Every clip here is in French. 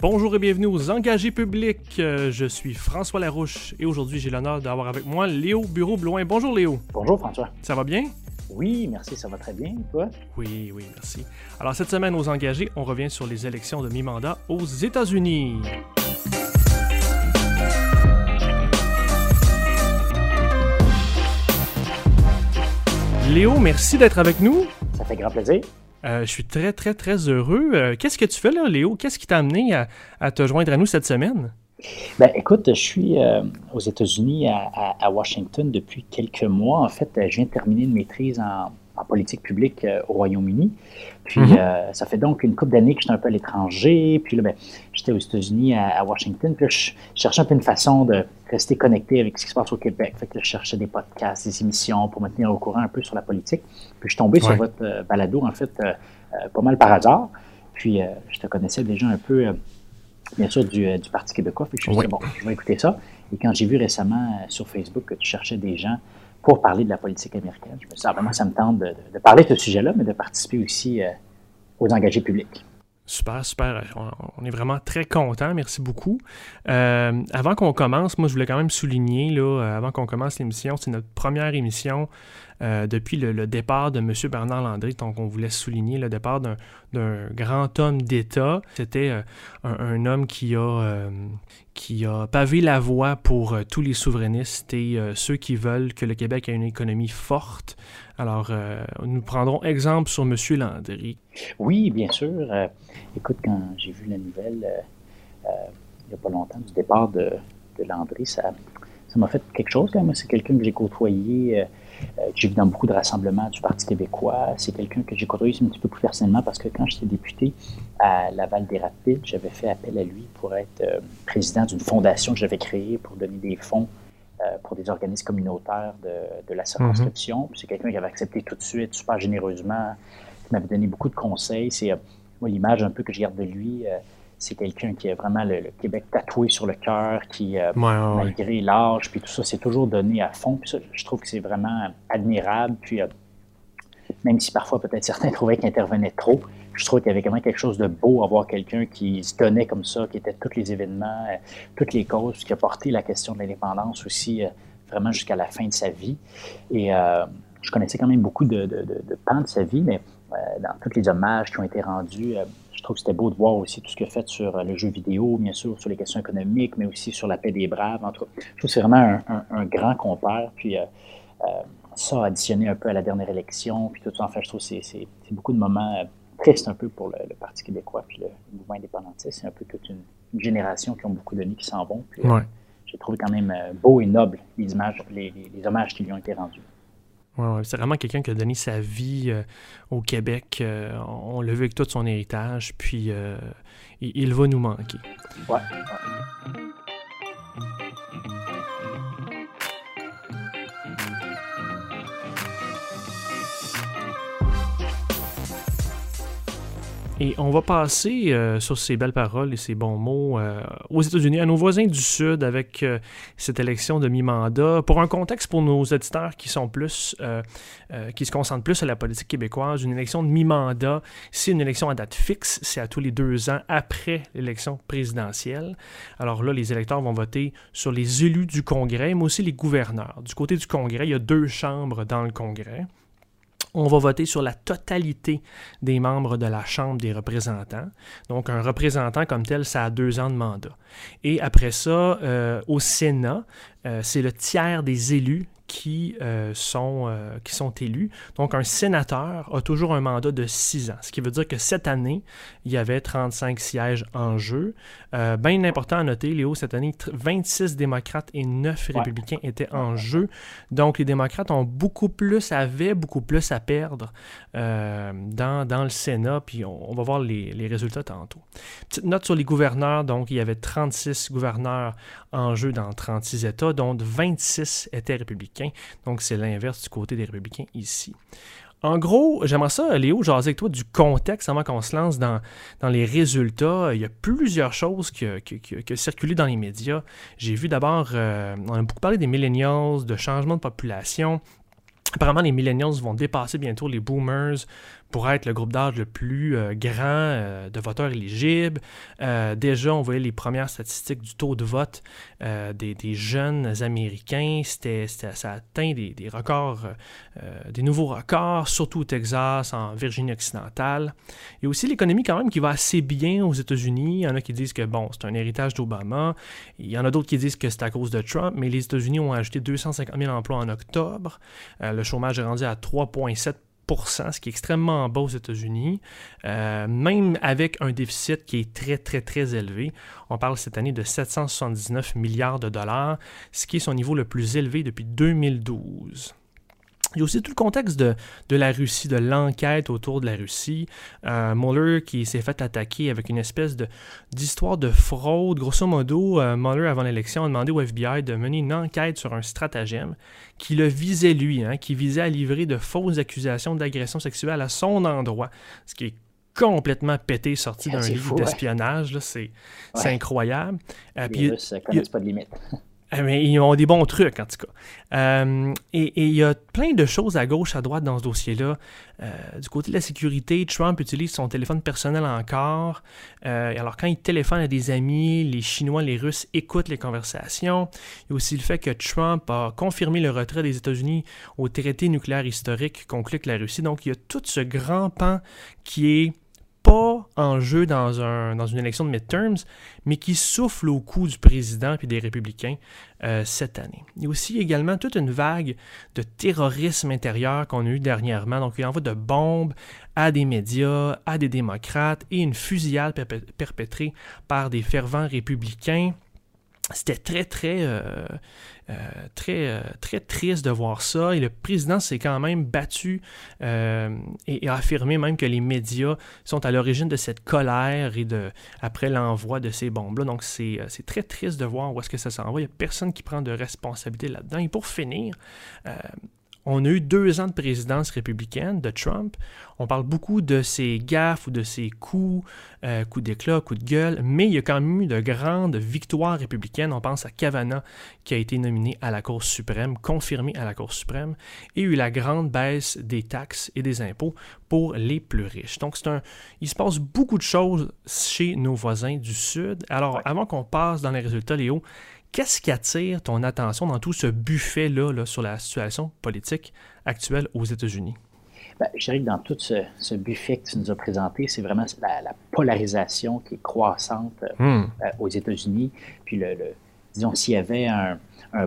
Bonjour et bienvenue aux Engagés publics. Euh, je suis François Larouche et aujourd'hui j'ai l'honneur d'avoir avec moi Léo Bureau-Blouin. Bonjour Léo. Bonjour François. Ça va bien? Oui, merci, ça va très bien. toi? Oui, oui, merci. Alors cette semaine aux Engagés, on revient sur les élections de mi-mandat aux États-Unis. Léo, merci d'être avec nous. Ça fait grand plaisir. Euh, je suis très, très, très heureux. Euh, qu'est-ce que tu fais là, Léo? Qu'est-ce qui t'a amené à, te joindre à nous cette semaine? Ben, écoute, je suis euh, aux États-Unis, à, Washington, depuis quelques mois. En fait, je viens de terminer une maîtrise en, en politique publique euh, au Royaume-Uni. Puis mhm. euh, ça fait donc une couple d'années que j'étais un peu à l'étranger. Puis là, ben, j'étais aux États-Unis, à, Washington. Puis là, je cherchais un peu une façon de rester connecté avec ce qui se passe au Québec. Fait que je cherchais des podcasts, des émissions pour me tenir au courant un peu sur la politique. Puis je suis tombé sur votre euh, balado, en fait, pas mal par hasard. Puis je te connaissais déjà un peu, bien sûr, du, Parti québécois. Fait que je me suis dit, bon, je vais écouter ça. Et quand j'ai vu récemment sur Facebook que tu cherchais des gens pour parler de la politique américaine. Je me suis dit, ah, ça me tente de, parler de ce sujet-là, mais de participer aussi euh, aux engagés publics. Super, super. On, est vraiment très contents. Merci beaucoup. Euh, avant qu'on commence, moi, je voulais quand même souligner, là, euh, avant qu'on commence l'émission, c'est notre première émission euh, depuis le, départ de M. Bernard Landry. Donc, on voulait souligner le départ d'un grand homme d'État. C'était euh, un, homme qui a, qui a pavé la voie pour tous les souverainistes et ceux qui veulent que le Québec ait une économie forte. Alors, nous prendrons exemple sur M. Landry. Oui, bien sûr. écoute, quand j'ai vu la nouvelle il n'y a pas longtemps du départ de, Landry, ça m'a fait quelque chose. Moi, c'est quelqu'un que j'ai côtoyé euh, que j'ai vu dans beaucoup de rassemblements du Parti québécois. C'est quelqu'un que j'ai côtoyé un petit peu plus personnellement parce que quand j'étais député à Laval des Rapides, j'avais fait appel à lui pour être euh, président d'une fondation que j'avais créée pour donner des fonds euh, pour des organismes communautaires de, la circonscription. Mhm. C'est quelqu'un qui avait accepté tout de suite, super généreusement, qui m'avait donné beaucoup de conseils. C'est moi l'image un peu que je garde de lui c'est quelqu'un qui a vraiment le, Québec tatoué sur le cœur, qui, euh, malgré l'âge, puis tout ça, c'est toujours donné à fond. Puis ça, je trouve que c'est vraiment admirable. Puis, euh, même si parfois peut-être certains trouvaient qu'il intervenait trop, je trouve qu'il y avait vraiment quelque chose de beau à voir quelqu'un qui se donnait comme ça, qui était tous les événements, euh, toutes les causes, qui a porté la question de l'indépendance aussi vraiment jusqu'à la fin de sa vie. Et je connaissais quand même beaucoup de, de, de, pans de sa vie, mais dans tous les hommages qui ont été rendus, je trouve que c'était beau de voir aussi tout ce qu'il a fait sur euh, le jeu vidéo, bien sûr, sur les questions économiques, mais aussi sur la paix des braves. Je trouve que c'est vraiment un, grand compère. Puis euh, euh, ça, additionné un peu à la dernière élection, puis tout ça, en fait, je trouve que c'est beaucoup de moments tristes un peu pour le, Parti québécois, puis le, mouvement indépendantiste. C'est un peu toute une, génération qui ont beaucoup donné, qui s'en vont. Puis, j'ai trouvé quand même beau et noble les, images, les hommages qui lui ont été rendus c'est vraiment quelqu'un qui a donné sa vie euh, au Québec. Euh, on l'a vu avec tout son héritage, puis euh, il, il, va nous manquer. Ouais. Et on va passer euh, sur ces belles paroles et ces bons mots euh, aux États-Unis, à nos voisins du Sud, avec euh, cette élection de mi-mandat. Pour un contexte pour nos auditeurs qui sont plus, qui se concentrent plus à la politique québécoise, une élection de mi-mandat, c'est une élection à date fixe, c'est à tous les deux ans après l'élection présidentielle. Alors là, les électeurs vont voter sur les élus du Congrès, mais aussi les gouverneurs. Du côté du Congrès, il y a deux chambres dans le Congrès on va voter sur la totalité des membres de la Chambre des représentants. Donc, un représentant comme tel, ça a deux ans de mandat. Et après ça, euh, au Sénat, euh, c'est le tiers des élus qui, euh, sont, euh, qui sont élus. Donc, un sénateur a toujours un mandat de six ans, ce qui veut dire que cette année, il y avait 35 sièges en jeu. Euh, bien important à noter, Léo, cette année, 26 démocrates et 9 républicains étaient en jeu. Donc, les démocrates ont beaucoup plus, avaient beaucoup plus à perdre dans, dans, le Sénat, puis on, va voir les, les, résultats tantôt. Petite note sur les gouverneurs, donc, il y avait 36 gouverneurs en jeu dans 36 États, dont 26 étaient républicains. Donc, c'est l'inverse du côté des républicains ici. En gros, j'aimerais ça, Léo, jaser avec toi du contexte avant qu'on se lance dans, les résultats. Il y a plusieurs choses qui, ont dans les médias. J'ai vu d'abord, euh, on a beaucoup parlé des millennials, de changement de population. Apparemment, les millennials vont dépasser bientôt les boomers pour être le groupe d'âge le plus euh, grand euh, de voteurs éligibles. Euh, déjà, on voyait les premières statistiques du taux de vote des, jeunes Américains. C'était, ça atteint des, records, des nouveaux records, surtout au Texas, en Virginie occidentale. A aussi l'économie quand même qui va assez bien aux États-Unis. Il y en a qui disent que bon, c'est un héritage d'Obama. Il y en a d'autres qui disent que c'est à cause de Trump, mais les États-Unis ont ajouté 250 000 emplois en octobre. le chômage est rendu à 3,7 ce qui est extrêmement bas aux États-Unis, euh, même avec un déficit qui est très, très, très élevé. On parle cette année de 779 milliards de dollars, ce qui est son niveau le plus élevé depuis 2012. Il y a aussi tout le contexte de, la Russie, de l'enquête autour de la Russie. Euh, Mueller qui s'est fait attaquer avec une espèce d'histoire de, fraude. Grosso modo, euh, Mueller, avant l'élection, a demandé au FBI de mener une enquête sur un stratagème qui le visait lui, hein, qui visait à livrer de fausses accusations d'agression sexuelle à son endroit, ce qui est complètement pété, sorti d'un livre d'espionnage. C'est incroyable. Euh, Les Russes connaissent pas de limite. Eh, mais ils ont des bons trucs, en tout cas. Euh, et il y a plein de choses à gauche, à droite dans ce dossier-là. Euh, du côté de la sécurité, Trump utilise son téléphone personnel encore. Euh, alors, quand il téléphone à des amis, les Chinois, les Russes écoutent les conversations. Il y a aussi le fait que Trump a confirmé le retrait des États-Unis au traité nucléaire historique conclu avec la Russie. Donc, il y a tout ce grand pan qui est pas en jeu dans, un, dans une élection de midterms, mais qui souffle au cou du président et des républicains euh, cette année. Il y a aussi également toute une vague de terrorisme intérieur qu'on a eu dernièrement. Donc, il envoie de bombes à des médias, à des démocrates et une fusillade perpétrée par des fervents républicains c'était très, très, euh, euh, très, euh, très triste de voir ça. Et le président s'est quand même battu et, a affirmé même que les médias sont à l'origine de cette colère et de après l'envoi de ces bombes-là. Donc, c'est très triste de voir où est-ce que ça s'en va. Il n'y a personne qui prend de responsabilité là-dedans. Et pour finir, on a eu deux ans de présidence républicaine de Trump. On parle beaucoup de ses gaffes ou de ses coups, euh, coups d'éclat, coups de gueule, mais il y a quand même eu de grandes victoires républicaines. On pense à Kavanaugh qui a été nominé à la Cour suprême, confirmé à la Cour suprême, et eu la grande baisse des taxes et des impôts pour les plus riches. Donc, c'est un, il se passe beaucoup de choses chez nos voisins du Sud. Alors, avant qu'on passe dans les résultats, Léo, Qu'est-ce qui attire ton attention dans tout ce buffet-là sur la situation politique actuelle aux États-Unis? Ben, je dirais que dans tout ce, buffet que tu nous as présenté, c'est vraiment la, polarisation qui est croissante euh, hmm. euh, aux États-Unis. Puis, le, disons, s'il y avait un,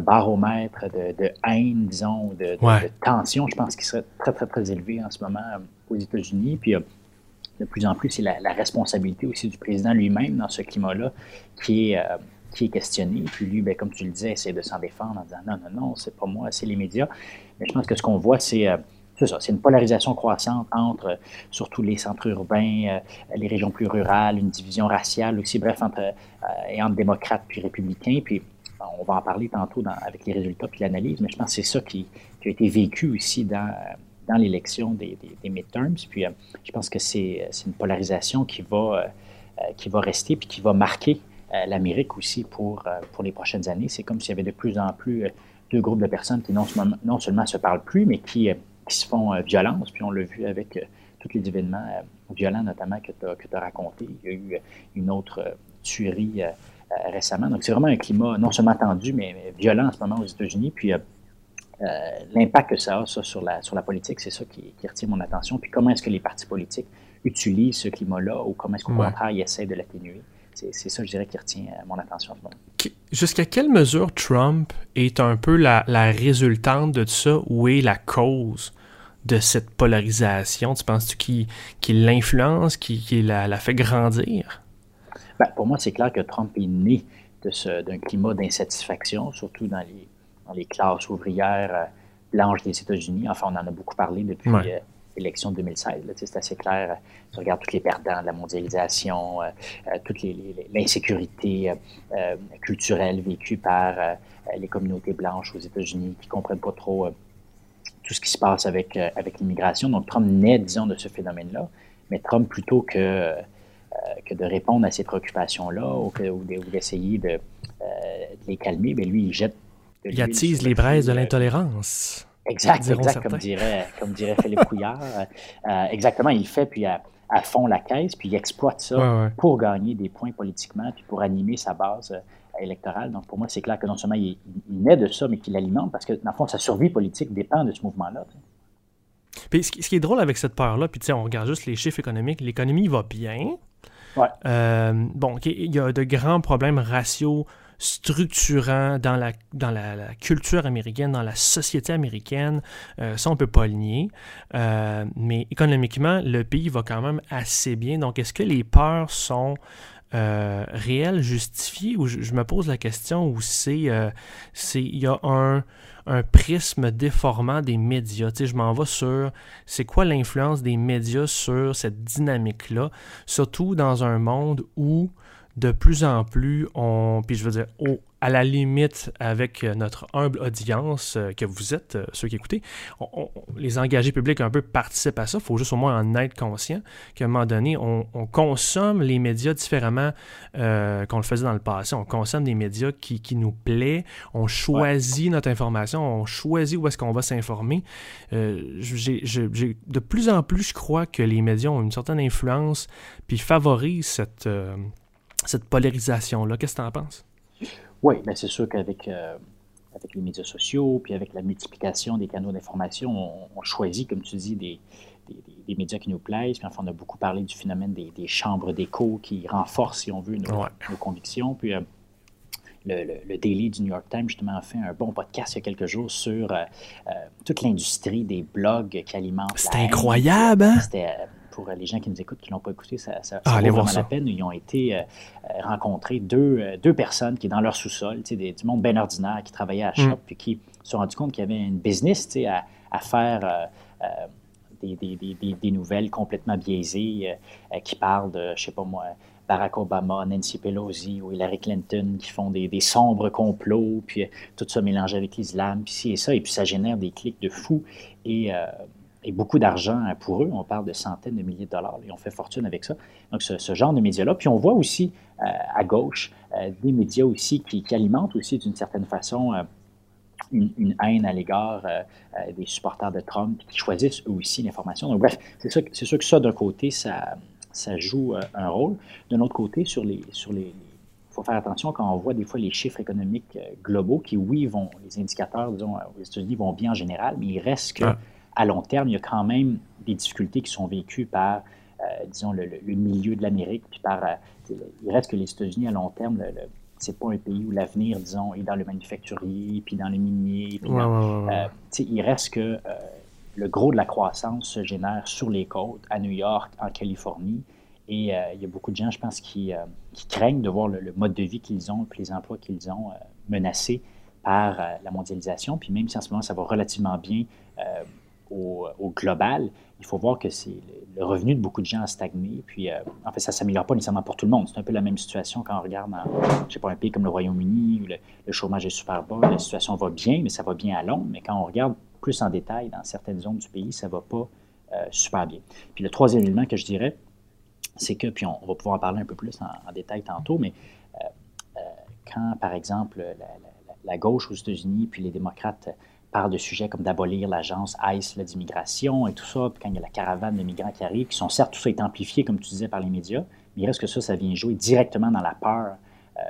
baromètre de, haine, disons, de, tension, je pense qu'il serait très, très, très élevé en ce moment euh, aux États-Unis. Puis, de plus en plus, c'est la, responsabilité aussi du président lui-même dans ce climat-là qui est qui est questionné. Puis lui, ben, comme tu le disais, essaie de s'en défendre en disant non, non, non, c'est pas moi, c'est les médias. Mais je pense que ce qu'on voit, c'est euh, c'est une polarisation croissante entre euh, surtout les centres urbains, euh, les régions plus rurales, une division raciale aussi, bref, entre, et entre démocrates puis républicains. Puis on va en parler tantôt avec les résultats puis l'analyse, mais je pense que c'est ça qui, a été vécu aussi dans, dans l'élection des, des, midterms. Puis je pense que c'est une polarisation qui va, qui va rester puis qui va marquer euh, l'Amérique aussi pour, euh, pour les prochaines années. C'est comme s'il y avait de plus en plus euh, deux groupes de personnes qui non, non seulement se parlent plus, mais qui, qui se font violence. Puis on l'a vu avec tous les événements violents, notamment que tu as, as raconté. Il y a eu une autre tuerie récemment. Donc c'est vraiment un climat non seulement tendu, mais, violent en ce moment aux États-Unis. Puis l'impact que ça a ça, sur, la, sur la politique, c'est ça qui, qui, retient mon attention. Puis comment est-ce que les partis politiques utilisent ce climat-là ou comment est-ce qu'au contraire, ils essaient de l'atténuer? C'est ça, je dirais, qui retient euh, mon attention Jusqu'à quelle mesure Trump est un peu la, résultante de ça ou est la cause de cette polarisation? Tu penses-tu qu'il l'influence, qu'il la, fait grandir? Ben, pour moi, c'est clair que Trump est né d'un climat d'insatisfaction, surtout dans les, dans les classes ouvrières euh, blanches des États-Unis. Enfin, on en a beaucoup parlé depuis, euh, élection 2016. C'est assez clair. Tu regardes tous les perdants de la mondialisation, euh, euh, toute l'insécurité euh, culturelle vécue par les communautés blanches aux États-Unis qui ne comprennent pas trop tout ce qui se passe avec, avec l'immigration. Donc, Trump naît, disons, de ce phénomène-là. Mais Trump, plutôt que, que de répondre à ces préoccupations-là ou, d'essayer de, les calmer, bien, lui, il jette. il attise les braises de l'intolérance. Exact, exact, comme dirait, comme dirait Philippe Couillard. exactement, il fait, puis à, fond la caisse, puis il exploite ça pour gagner des points politiquement, puis pour animer sa base électorale. Donc, pour moi, c'est clair que non seulement il, naît de ça, mais qu'il alimente, parce que, dans le fond, sa survie politique dépend de ce mouvement-là. Puis, ce qui est drôle avec cette peur-là, puis on regarde juste les chiffres économiques, l'économie va bien. Euh, bon, il y a de grands problèmes raciaux structurants dans la, dans la, culture américaine, dans la société américaine. Euh, ça, on ne peut pas le nier. Euh, mais économiquement, le pays va quand même assez bien. Donc, est-ce que les peurs sont réelles, justifiées, ou je, me pose la question où c'est, il y a un, un prisme déformant des médias? Tu sais, je m'en vais sur c'est quoi l'influence des médias sur cette dynamique-là, surtout dans un monde où de plus en plus on, puis je veux dire, à la limite avec euh, notre humble audience euh, que vous êtes, euh, ceux qui écoutez, les engagés publics un peu participent à ça. Il faut juste au moins en être conscient qu'à un moment donné, on, consomme les médias différemment qu'on le faisait dans le passé. On consomme des médias qui, nous plaît, on choisit notre information, on choisit où est-ce qu'on va s'informer. de plus en plus, je crois que les médias ont une certaine influence puis favorisent cette, cette polarisation-là. Qu'est-ce que tu en penses? Oui, mais c'est sûr qu'avec euh, avec les médias sociaux, puis avec la multiplication des canaux d'information, on, choisit, comme tu dis, des, des, médias qui nous plaisent. Puis enfin, on a beaucoup parlé du phénomène des, chambres d'écho qui renforcent, si on veut, nos, convictions. Puis euh, le, le, Daily du New York Times, justement, a fait un bon podcast il y a quelques jours sur euh, toute l'industrie des blogs qui alimentent. C'est incroyable, hein? C'était pour les gens qui nous écoutent, qui ne l'ont pas écouté, ça, ça, ah, vaut vraiment la peine. Ils ont été euh, euh, rencontrés deux, euh, deux personnes qui, dans leur sous-sol, du monde bien ordinaire, qui travaillaient à Shop, mm. puis qui se sont rendus compte qu'il y avait une business à, à faire des, des, des, des, nouvelles complètement biaisées qui parlent de, je sais pas moi, Barack Obama, Nancy Pelosi ou Hillary Clinton qui font des, sombres complots, puis tout ça mélangé avec l'islam, puis ci et ça, et puis ça génère des clics de fous. Et et beaucoup d'argent pour eux. On parle de centaines de milliers de dollars. Et on fait fortune avec ça. Donc, ce, genre de médias-là. Puis on voit aussi euh, à gauche euh, des médias aussi qui, alimentent aussi d'une certaine façon euh, une, haine à l'égard des supporters de Trump qui choisissent eux aussi l'information. Donc, bref, c'est sûr, que ça, d'un côté, ça, ça joue un rôle. D'un autre côté, sur les. Sur les il faut faire attention quand on voit des fois les chiffres économiques globaux qui, oui, vont, les indicateurs, disons, aux États-Unis vont bien en général, mais il reste que à long terme, il y a quand même des difficultés qui sont vécues par, euh, disons, le, milieu de l'Amérique, puis par, euh, il reste que les États-Unis, à long terme, le, c'est pas un pays où l'avenir, disons, est dans le manufacturier, puis dans les miniers. Puis euh, il reste que le gros de la croissance se génère sur les côtes, à New York, en Californie. Et il y a beaucoup de gens, je pense, qui, qui craignent de voir le, mode de vie qu'ils ont, puis les emplois qu'ils ont menacés par la mondialisation. Puis même si en ce moment, ça va relativement bien au, global, il faut voir que le, revenu de beaucoup de gens a stagné. Puis, euh, en fait, ça ne s'améliore pas nécessairement pour tout le monde. C'est un peu la même situation quand on regarde dans, je sais pas, un pays comme le Royaume-Uni où le, chômage est super bas, la situation va bien, mais ça va bien à long. Mais quand on regarde plus en détail dans certaines zones du pays, ça ne va pas euh, super bien. Puis le troisième élément que je dirais, c'est que, puis on, va pouvoir en parler un peu plus en, détail tantôt, mais euh, quand, par exemple, la gauche aux États-Unis, puis les démocrates parle de sujets comme d'abolir l'agence ICE d'immigration et tout ça, puis quand il y a la caravane de migrants qui arrivent, qui sont certes, tout ça est amplifié, comme tu disais, par les médias, mais il reste que ça, ça vient jouer directement dans la peur euh,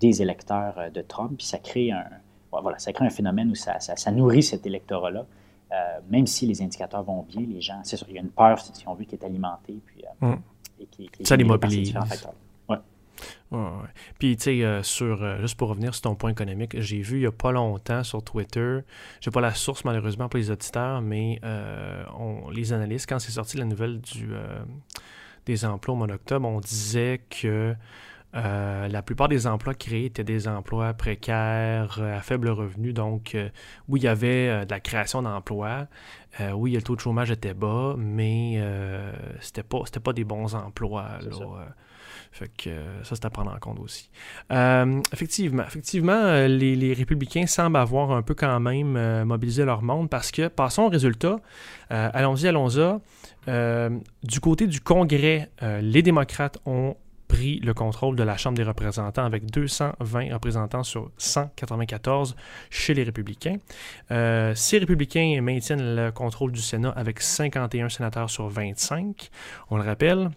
des électeurs euh, de Trump, puis ça crée un, voilà, ça crée un phénomène où ça, ça, nourrit cet électorat-là. Euh, même si les indicateurs vont bien, les gens, c'est sûr, il y a une peur, si on veut, qui est alimentée, puis, mm. et qui, qui ça les mobilise. Puis, tu sais, euh, sur, euh, juste pour revenir sur ton point économique, j'ai vu il n'y a pas longtemps sur Twitter, j'ai pas la source malheureusement pour les auditeurs, mais euh, on, les analystes, quand c'est sorti la nouvelle du, des emplois au mois d'octobre, on disait que la plupart des emplois créés étaient des emplois précaires, à faible revenu. Donc, oui, il y avait de la création d'emplois. oui, le taux de chômage était bas, mais c'était pas, pas des bons emplois. Là, euh, ça, c'est à prendre en compte aussi. Euh, effectivement, effectivement euh, les, républicains semblent avoir un peu quand même mobilisé leur monde parce que, passons au résultat, allons-y, allons-y. du côté du Congrès, les démocrates ont pris le contrôle de la Chambre des représentants avec 220 représentants sur 194 chez les républicains. Ces républicains maintiennent le contrôle du Sénat avec 51 sénateurs sur 25. On le rappelle,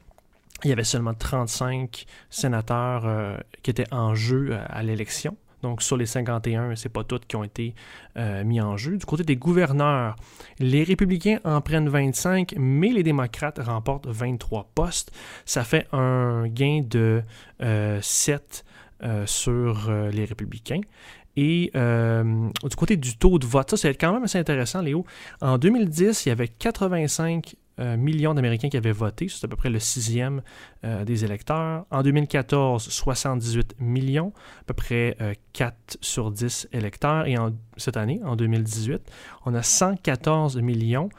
il y avait seulement 35 sénateurs euh, qui étaient en jeu euh, à l'élection. Donc, sur les 51, c'est pas toutes qui ont été euh, mis en jeu. Du côté des gouverneurs, les républicains en prennent 25, mais les démocrates remportent 23 postes. Ça fait un gain de 7 sur les républicains. Et du côté du taux de vote, ça c'est quand même assez intéressant, Léo. En 2010, il y avait 85 euh, millions d'Américains qui avaient voté. C'est à peu près le sixième euh, des électeurs. En 2014, 78 millions, à peu près 4 euh, sur 10 électeurs. Et cette année, en 2018, on a 114 millions.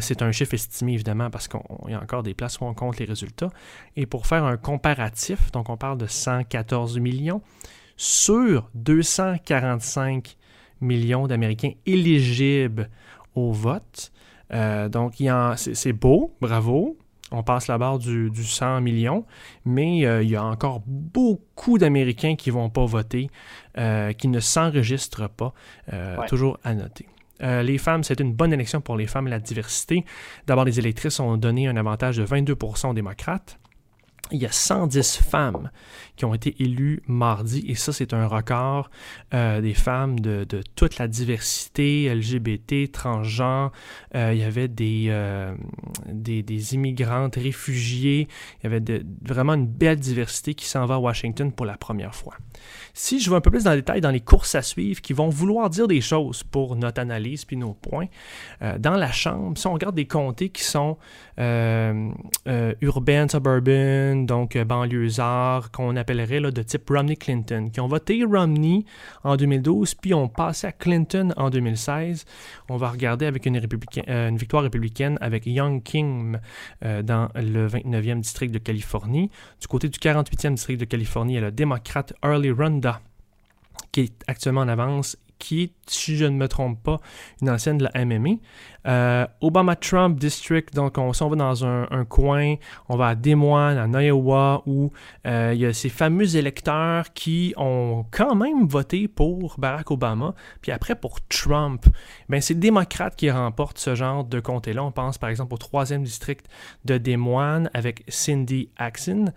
c'est un chiffre estimé, évidemment, parce qu'il y a encore des places où on compte les résultats. Et pour faire un comparatif, donc on parle de 114 millions sur 245 millions d'Américains éligibles au vote. Euh, donc, c'est beau, bravo. On passe la barre du, 100 millions, mais euh, il y a encore beaucoup d'Américains qui ne vont pas voter, euh, qui ne s'enregistrent pas. Toujours à noter. les femmes, c'est une bonne élection pour les femmes et la diversité. D'abord, les électrices ont donné un avantage de 22 aux démocrates il y a 110 femmes qui ont été élues mardi, et ça, c'est un record euh, des femmes de, toute la diversité LGBT, transgenre. Euh, il y avait des, euh, des, immigrantes, réfugiés. Il y avait vraiment une belle diversité qui s'en va à Washington pour la première fois. Si je vais un peu plus dans le détail dans les courses à suivre qui vont vouloir dire des choses pour notre analyse puis nos points, dans la Chambre, si on regarde des comtés qui sont urbaines, suburban, donc euh, banlieusards, qu'on appellerait de type Romney-Clinton, qui ont voté Romney en 2012, puis ont passé à Clinton en 2016. On va regarder avec une, euh, victoire républicaine avec Young King euh, dans le 29e district de Californie. Du côté du 48e district de Californie, il y a le démocrate Early Ronda qui est actuellement en avance qui est, si je ne me trompe pas, une ancienne de la MMA. Euh, Obama-Trump District, donc on, s'en va dans un, coin, on va à Des Moines, en Iowa, où euh, il y a ces fameux électeurs qui ont quand même voté pour Barack Obama, puis après pour Trump. Ben, c'est les démocrates qui remportent ce genre de comté-là. On pense par exemple au troisième district de Des Moines avec Cindy Axon.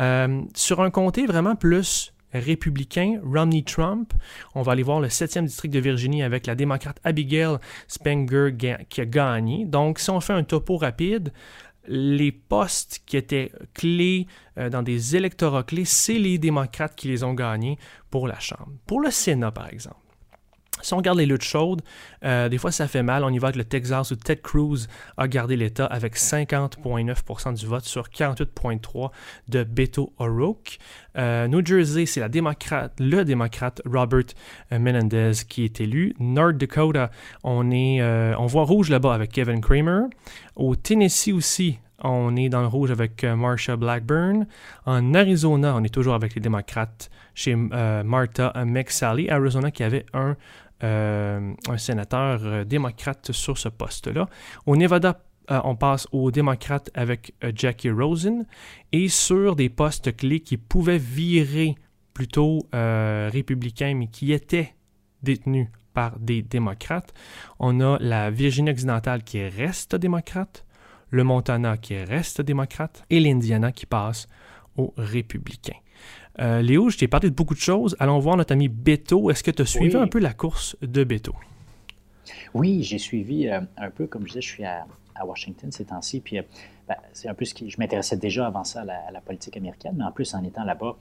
Euh, sur un comté vraiment plus républicain, Romney-Trump. On va aller voir le 7e district de Virginie avec la démocrate Abigail Spenger qui a gagné. Donc, si on fait un topo rapide, les postes qui étaient clés euh, dans des électorats clés, c'est les démocrates qui les ont gagnés pour la Chambre. Pour le Sénat, par exemple. Si on regarde les luttes chaudes, euh, des fois ça fait mal. On y va avec le Texas où Ted Cruz a gardé l'État avec 50,9% du vote sur 48,3% de Beto O'Rourke. Euh, New Jersey, c'est la démocrate, le démocrate Robert euh, Menendez qui est élu. North Dakota, on, est, on voit rouge là-bas avec Kevin Kramer. Au Tennessee aussi, on est dans le rouge avec Marsha Blackburn. En Arizona, on est toujours avec les démocrates chez Martha McSally. Arizona qui avait un euh, un sénateur euh, démocrate sur ce poste-là. Au Nevada, euh, on passe aux démocrates avec Jackie Rosen. Et sur des postes clés qui pouvaient virer plutôt républicains, mais qui étaient détenus par des démocrates, on a la Virginie occidentale qui reste démocrate, le Montana qui reste démocrate et l'Indiana qui passe aux républicains. Euh, Léo, je t'ai parlé de beaucoup de choses. Allons voir notre ami Beto. Est-ce que tu as suivi un peu la course de Beto? Oui, j'ai suivi euh, un peu, comme je disais, je suis à, Washington ces temps-ci, puis euh, ben, c'est un peu ce qui... Je m'intéressais déjà avant ça à la, politique américaine, mais en plus, en étant là-bas,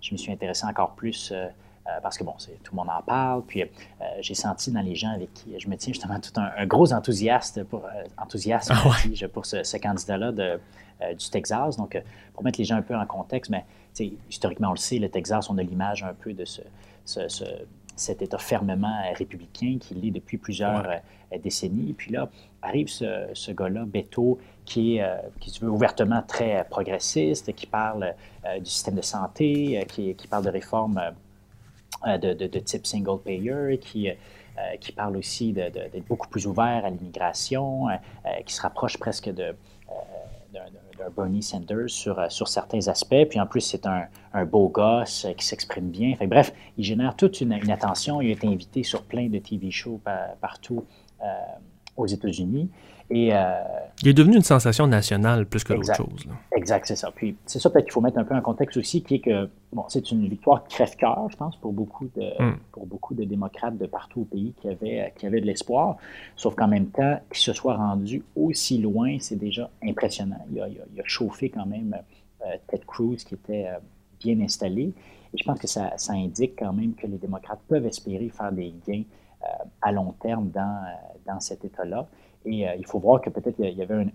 je me suis intéressé encore plus... parce que bon, tout le monde en parle. Puis j'ai senti dans les gens avec qui je me tiens justement tout un, gros enthousiaste pour, enthousiasme ah pour ce, candidat-là du Texas. Donc, pour mettre les gens un peu en contexte, mais historiquement, on le sait, le Texas, on a l'image un peu de ce, cet État fermement républicain qui l'est depuis plusieurs euh, décennies. Et puis là, arrive ce, gars-là, Beto, qui est, euh, qui se veut ouvertement très progressiste, qui parle euh, du système de santé, qui, parle de réformes de, type single payer, qui, qui parle aussi d'être beaucoup plus ouvert à l'immigration, qui se rapproche presque de Bernie Sanders sur, sur certains aspects. Puis en plus, c'est un, un, beau gosse qui s'exprime bien. Enfin, bref, il génère toute une, une, attention. Il a été invité sur plein de TV shows partout aux États-Unis. Et, euh, il est devenu une sensation nationale plus que d'autres choses. Exact, c'est ça. Puis c'est ça peut-être qu'il faut mettre un peu en contexte aussi, qui est que bon, c'est une victoire crève-cœur, je pense, pour beaucoup de hmm. pour beaucoup de démocrates de partout au pays qui avaient qui avaient de l'espoir. Sauf qu'en même temps, qu'il se soit rendu aussi loin, c'est déjà impressionnant. Il a, il, a, chauffé quand même euh, Ted Cruz qui était euh, bien installé. Et je pense que ça, ça, indique quand même que les démocrates peuvent espérer faire des gains à long terme dans, dans cet État-là. Et euh, il faut voir que peut-être il y avait une,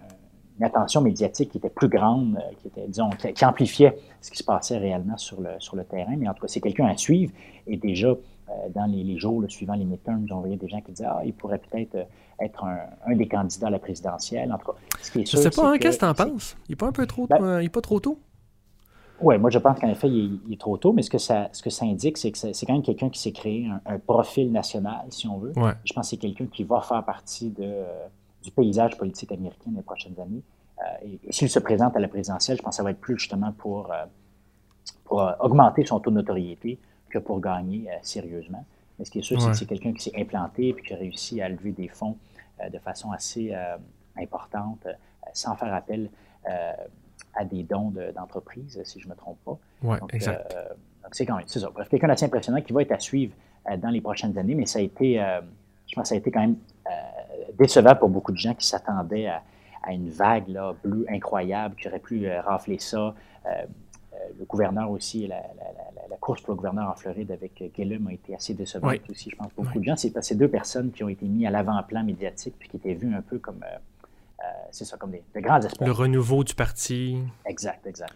attention médiatique qui était plus grande, euh, qui était, disons, qui, amplifiait ce qui se passait réellement sur le, sur le terrain. Mais en tout cas, c'est quelqu'un à suivre. Et déjà, euh, dans les, jours suivant les midterms, on voyait des gens qui disaient Ah, il pourrait peut-être être un, des candidats à la présidentielle. En tout cas, ce qui est sûr, Je sais pas, hein, qu'est-ce que tu en penses? Il n'est pas un peu trop, ben il est pas trop tôt? Oui, moi je pense qu'en effet, il est, trop tôt, mais ce que ça, ce que ça indique, c'est que c'est quand même quelqu'un qui s'est créé un, profil national, si on veut. Je pense que c'est quelqu'un qui va faire partie de, du paysage politique américain les prochaines années. Euh, et, s'il se présente à la présidentielle, je pense que ça va être plus justement pour, euh, pour euh, augmenter son taux de notoriété que pour gagner sérieusement. Mais ce qui est sûr, c'est que c'est quelqu'un qui s'est implanté et qui a réussi à lever des fonds de façon assez importante, sans faire appel à des dons d'entreprises, si je ne me trompe pas. Oui, exact. donc, c'est quand même, c'est ça. Bref, quelqu'un d'assez impressionnant qui va être à suivre dans les prochaines années, mais ça a été, je pense que ça a été quand même décevant pour beaucoup de gens qui s'attendaient à, une vague là, bleue incroyable qui aurait pu euh, rafler ça. Euh, euh, le gouverneur aussi, la, course pour le gouverneur en Floride avec Gillum a été assez décevante aussi, je pense, pour beaucoup de gens. C'est ces deux personnes qui ont été mises à l'avant-plan médiatique puis qui étaient vues un peu comme, c'est ça, comme des, de grands espoirs. Le renouveau du parti. Exact, exact.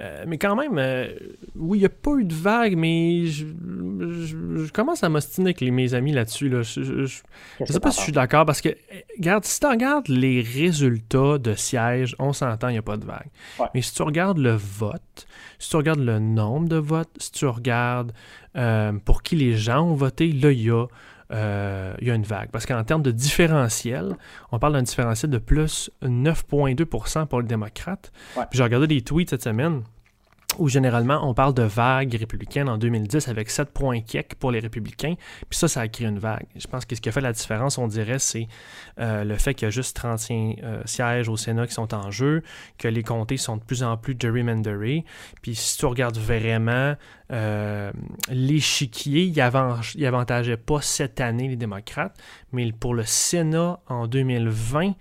Euh, mais quand même, euh, oui, il n'y a pas eu de vague, mais je, commence à m'ostiner avec mes amis là-dessus. Là. Je ne sais pas si je suis d'accord parce que, regarde, si tu regardes les résultats de sièges, on s'entend, il n'y a pas de vague. Mais si tu regardes le vote, si tu regardes le nombre de votes, si tu regardes euh, pour qui les gens ont voté, là, il y a euh, il y a une vague. Parce qu'en termes de différentiel, on parle d'un différentiel de plus 9,2% pour les démocrates. J'ai regardé des tweets cette semaine où généralement on parle de vague républicaine en 2010 avec 7 points kick pour les républicains, puis ça, ça a créé une vague. Je pense que ce qui a fait la différence, on dirait, c'est euh, le fait qu'il y a juste 35 euh, sièges au Sénat qui sont en jeu, que les comtés sont de plus en plus gerrymanderés, puis si tu regardes vraiment euh, l'échiquier, il, il avantageait pas cette année les démocrates, mais pour le Sénat en 2020,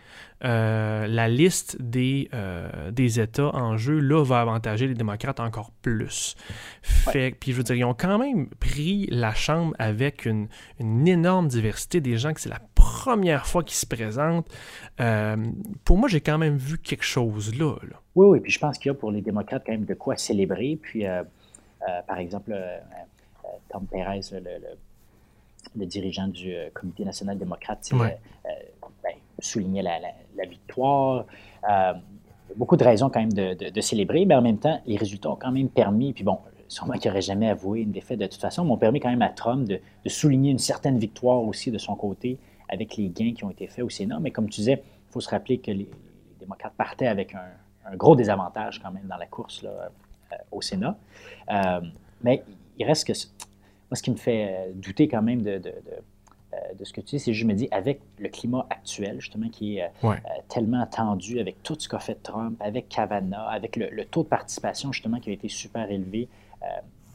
euh, la liste des, euh, des États en jeu, là, va avantager les démocrates encore plus. Fait, Puis je veux dire, ils ont quand même pris la Chambre avec une, une énorme diversité des gens que c'est la première fois qu'ils se présentent. Euh, pour moi, j'ai quand même vu quelque chose là, Oui, oui, puis je pense qu'il y a pour les démocrates quand même de quoi célébrer. Puis, par exemple, Tom Perez, le, dirigeant du Comité national démocrate, ouais souligner la, la, victoire. Euh, beaucoup de raisons quand même de, célébrer, mais en même temps, les résultats ont quand même permis, puis bon, sûrement qu'il n'aurait jamais avoué une défaite de toute façon, m'ont permis quand même à Trump de, souligner une certaine victoire aussi de son côté avec les gains qui ont été faits au Sénat. Mais comme tu disais, il faut se rappeler que les, démocrates partaient avec un, gros désavantage quand même dans la course là, euh, au Sénat. Euh, mais il reste que... Moi, ce qui me fait douter quand même de euh, de ce que tu dis, c'est je me dis, avec le climat actuel, justement, qui est euh, euh, tellement tendu, avec tout ce qu'a fait Trump, avec Kavanaugh, avec le, taux de participation, justement, qui a été super élevé,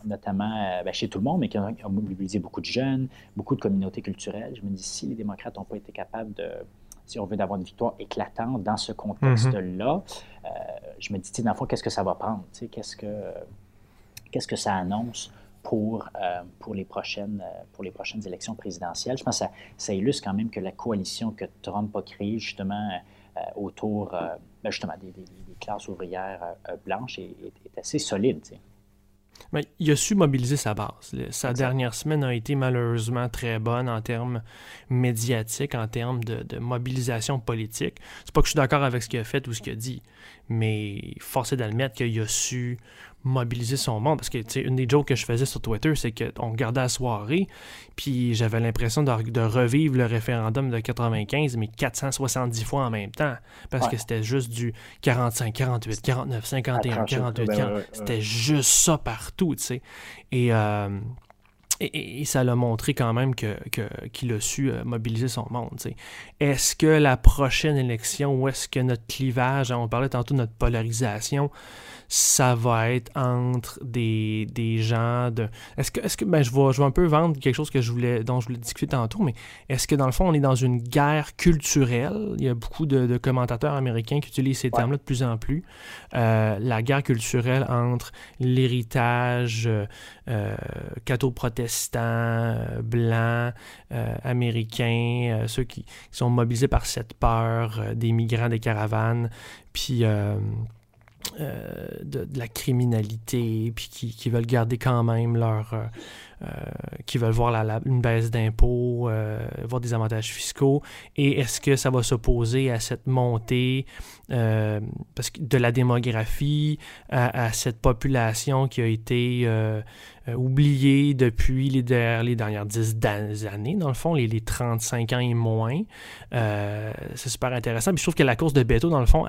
notamment ben, chez tout le monde, mais qui a, mobilisé beaucoup de jeunes, beaucoup de communautés culturelles. Je me dis, si les démocrates n'ont pas été capables de, si on veut, d'avoir une victoire éclatante dans ce contexte-là, mm-hmm. je me dis, dans le fond, qu'est-ce que ça va prendre? Qu'est-ce que, qu'est-ce que ça annonce pour, euh, pour, les prochaines, euh, pour les prochaines élections présidentielles. Je pense que ça, ça, illustre quand même que la coalition que Trump a créée justement euh, autour ben, justement des, classes ouvrières blanches est, assez solide. Mais il a su mobiliser sa base. Sa dernière semaine a été malheureusement très bonne en termes médiatiques, en termes de, de mobilisation politique. C'est pas que je suis d'accord avec ce qu'il a fait ou ce qu'il a dit, mais force est d'admettre qu'il a su mobiliser son monde. Parce que, tu sais, une des jokes que je faisais sur Twitter, c'est qu'on regardait la soirée, puis j'avais l'impression de, revivre le référendum de 95, mais 470 fois en même temps. Parce que c'était juste du 45, 48, 49, 51, 48, C'était juste ça partout, tu sais. Et. Euh, et, ça l'a montré quand même qu'il que, a su euh, mobiliser son monde. Est-ce que la prochaine élection, ou est-ce que notre clivage, on parlait tantôt de notre polarisation, ça va être entre des, des gens de. Est-ce que, est-ce que ben, je, vais, je vais un peu vendre quelque chose que je voulais, dont je voulais discuter tantôt, mais est-ce que dans le fond, on est dans une guerre culturelle? Il y a beaucoup de, commentateurs américains qui utilisent ces termes-là de plus en plus. Euh, la guerre culturelle entre l'héritage euh, euh catho-protestant, euh, blanc, américain, ceux qui, qui, sont mobilisés par cette peur des migrants, des caravanes, puis euh, de, la criminalité, puis qui, veulent garder quand même leur. Euh, euh, qui veulent voir une baisse d'impôts, voir des avantages fiscaux. Et est-ce que ça va s'opposer à cette montée parce que de la démographie, à, cette population qui a été oubliée depuis les, dernières dix années, dans le fond, les, les 35 ans et moins. c'est super intéressant. Puis je trouve que la course de Beto, dans le fond,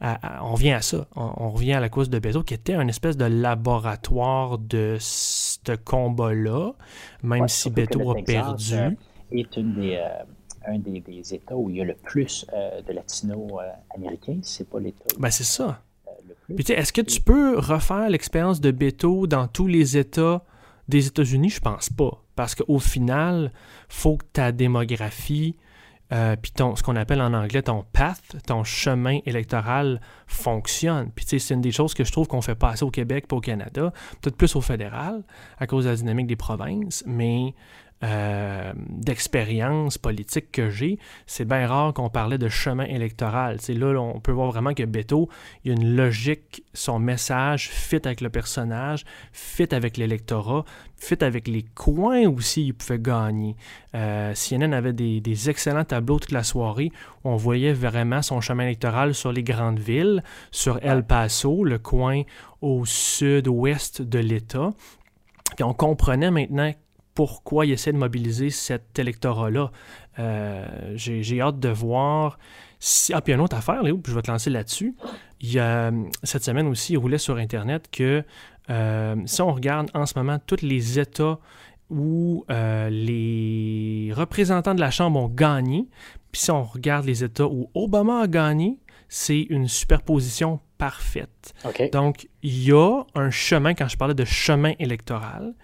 on revient à ça. On, revient à la course de Beto, qui était un espèce de laboratoire de ce combat-là, même si Beto a perdu. Euh, est une des, euh, un des, États où il y a le plus euh, de latino-américains. c'est pas l'État. Ben, c'est ça. Est-ce que tu peux refaire l'expérience de Beto dans tous les États des États-Unis? Je pense pas. Parce qu'au final, il faut que ta démographie euh, puis ce qu'on appelle en anglais ton path, ton chemin électoral fonctionne. Puis tu sais, c'est une des choses que je trouve qu'on fait pas assez au Québec pas au Canada, peut-être plus au fédéral à cause de la dynamique des provinces, mais euh, d'expérience politique que j'ai, c'est bien rare qu'on parlait de chemin électoral. C'est là, on peut voir vraiment que Beto, il y a une logique, son message fit avec le personnage, fit avec l'électorat, fit avec les coins aussi, il pouvait gagner. Euh, CNN avait des, des, excellents tableaux toute la soirée où on voyait vraiment son chemin électoral sur les grandes villes, sur El Paso, le coin au sud-ouest de l'État. Puis on comprenait maintenant pourquoi il essaie de mobiliser cet électorat-là. Euh, j'ai hâte de voir. Si... Ah, puis une autre affaire, Léo, puis je vais te lancer là-dessus. Il y a, cette semaine aussi, il roulait sur Internet que euh, si on regarde en ce moment tous les États où euh, les représentants de la Chambre ont gagné, puis si on regarde les États où Obama a gagné, c'est une superposition parfaite. Donc, il y a un chemin, quand je parlais de chemin électoral,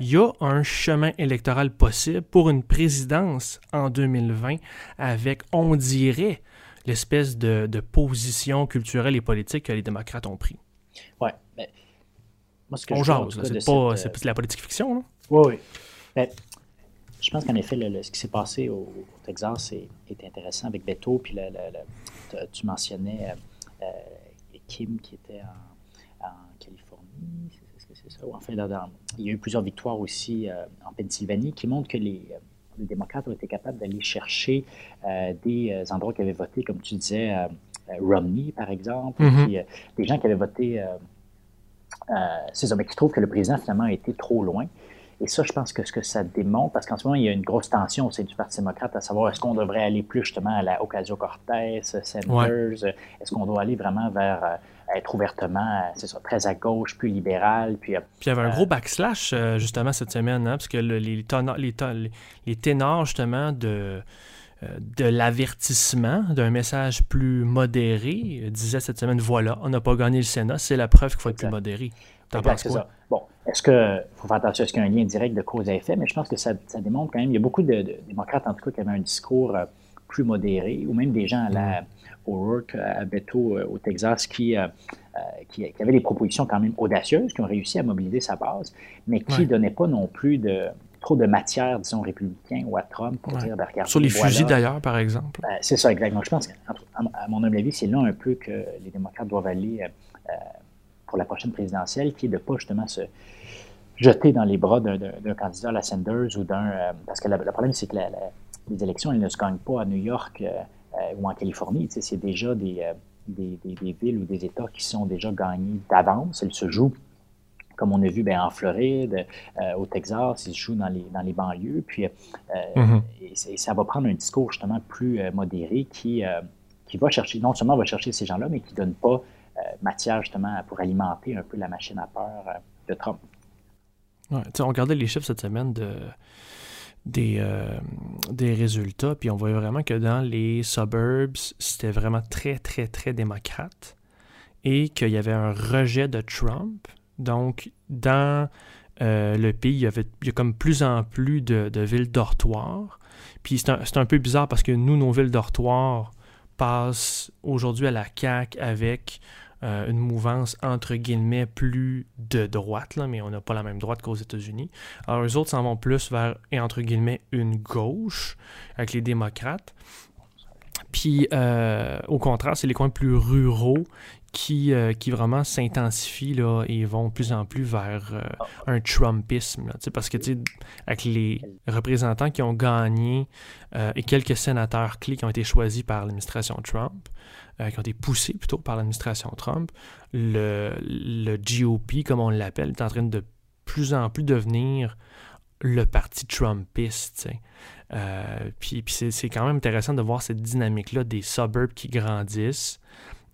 il y a un chemin électoral possible pour une présidence en 2020 avec, on dirait, l'espèce de, position culturelle et politique que les démocrates ont pris. Oui, mais moi, ce que on jase, c'est pas, de la politique fiction. Oui, oui. Ben, je pense qu'en effet, ce qui s'est passé au, Texas est, intéressant avec Beto, puis tu mentionnais euh, euh, Kim qui était en, Californie, est-ce que c'est ça? Enfin, il y a eu plusieurs victoires aussi euh, en Pennsylvanie qui montrent que les, démocrates ont été capables d'aller chercher des endroits qui avaient voté, comme tu disais, Romney, par exemple, mm-hmm. des gens qui avaient voté, ces hommes qui trouvent que le président finalement a été trop loin. Et ça, je pense que ce que ça démontre, parce qu'en ce moment, il y a une grosse tension au sein du Parti démocrate à savoir est-ce qu'on devrait aller plus justement à la Ocasio-Cortez, Sanders, est-ce qu'on doit aller vraiment vers euh, être ouvertement, c'est ça, très à gauche, plus libéral. Puis, euh, puis il y avait un gros backslash euh, justement cette semaine, hein, parce que les, les, les, ténors justement de de l'avertissement, d'un message plus modéré, disaient cette semaine, voilà, on n'a pas gagné le Sénat, c'est la preuve qu'il faut être plus modéré. T'en penses quoi? Bon, est-ce que, faut faire attention, est-ce qu'il y a un lien direct de cause à effet, mais je pense que ça, démontre quand même, il y a beaucoup de, démocrates, en tout cas, qui avaient un discours euh, plus modéré, ou même des gens à la, au Work, à Beto, euh, au Texas, qui, euh, qui, avaient des propositions quand même audacieuses, qui ont réussi à mobiliser sa base, mais qui ne donnaient pas non plus de, trop de matière, disons, républicain ou à Trump pour dire, ben, Sur les fusils, d'ailleurs, par exemple. c'est ça, exactement. Je pense, à mon humble avis, c'est là un peu que les démocrates doivent aller pour la prochaine présidentielle, qui est de ne pas justement se jeter dans les bras d'un candidat à la Sanders ou d'un... Euh, parce que le problème, c'est que les élections, elles ne se gagnent pas à New York euh, euh, ou en Californie. C'est déjà des, des, villes ou des États qui sont déjà gagnés d'avance. Elles se jouent comme on a vu ben, en Floride, au Texas, il se joue dans les, dans les banlieues. Puis, Mhm. et, et ça va prendre un discours justement plus modéré qui, qui va chercher, non seulement va chercher ces gens-là, mais qui ne donne pas matière justement pour alimenter un peu la machine à peur de Trump. Ouais, on regardait les chiffres cette semaine de, des, euh, des résultats, puis on voyait vraiment que dans les suburbs, c'était vraiment très, très, très démocrate et qu'il y avait un rejet de Trump. Donc, dans euh, le pays, il y, avait, il y a comme plus en plus de, de villes dortoirs. Puis c'est un, un peu bizarre parce que nous, nos villes dortoirs passent aujourd'hui à la CAQ avec euh, une mouvance entre guillemets plus de droite, là, mais on n'a pas la même droite qu'aux États-Unis. Alors, eux autres s'en vont plus vers, et entre guillemets, une gauche avec les démocrates. Puis, euh, au contraire, c'est les coins plus ruraux qui, euh, qui vraiment s'intensifient et vont de plus en plus vers un Trumpisme. Là, parce que avec les représentants qui ont gagné et quelques sénateurs clés qui ont été choisis par l'administration Trump, euh, qui ont été poussés plutôt par l'administration Trump, le, GOP, comme on l'appelle, est en train de plus en plus devenir le parti Trumpiste. Euh, puis c'est quand même intéressant de voir cette dynamique-là des suburbs qui grandissent,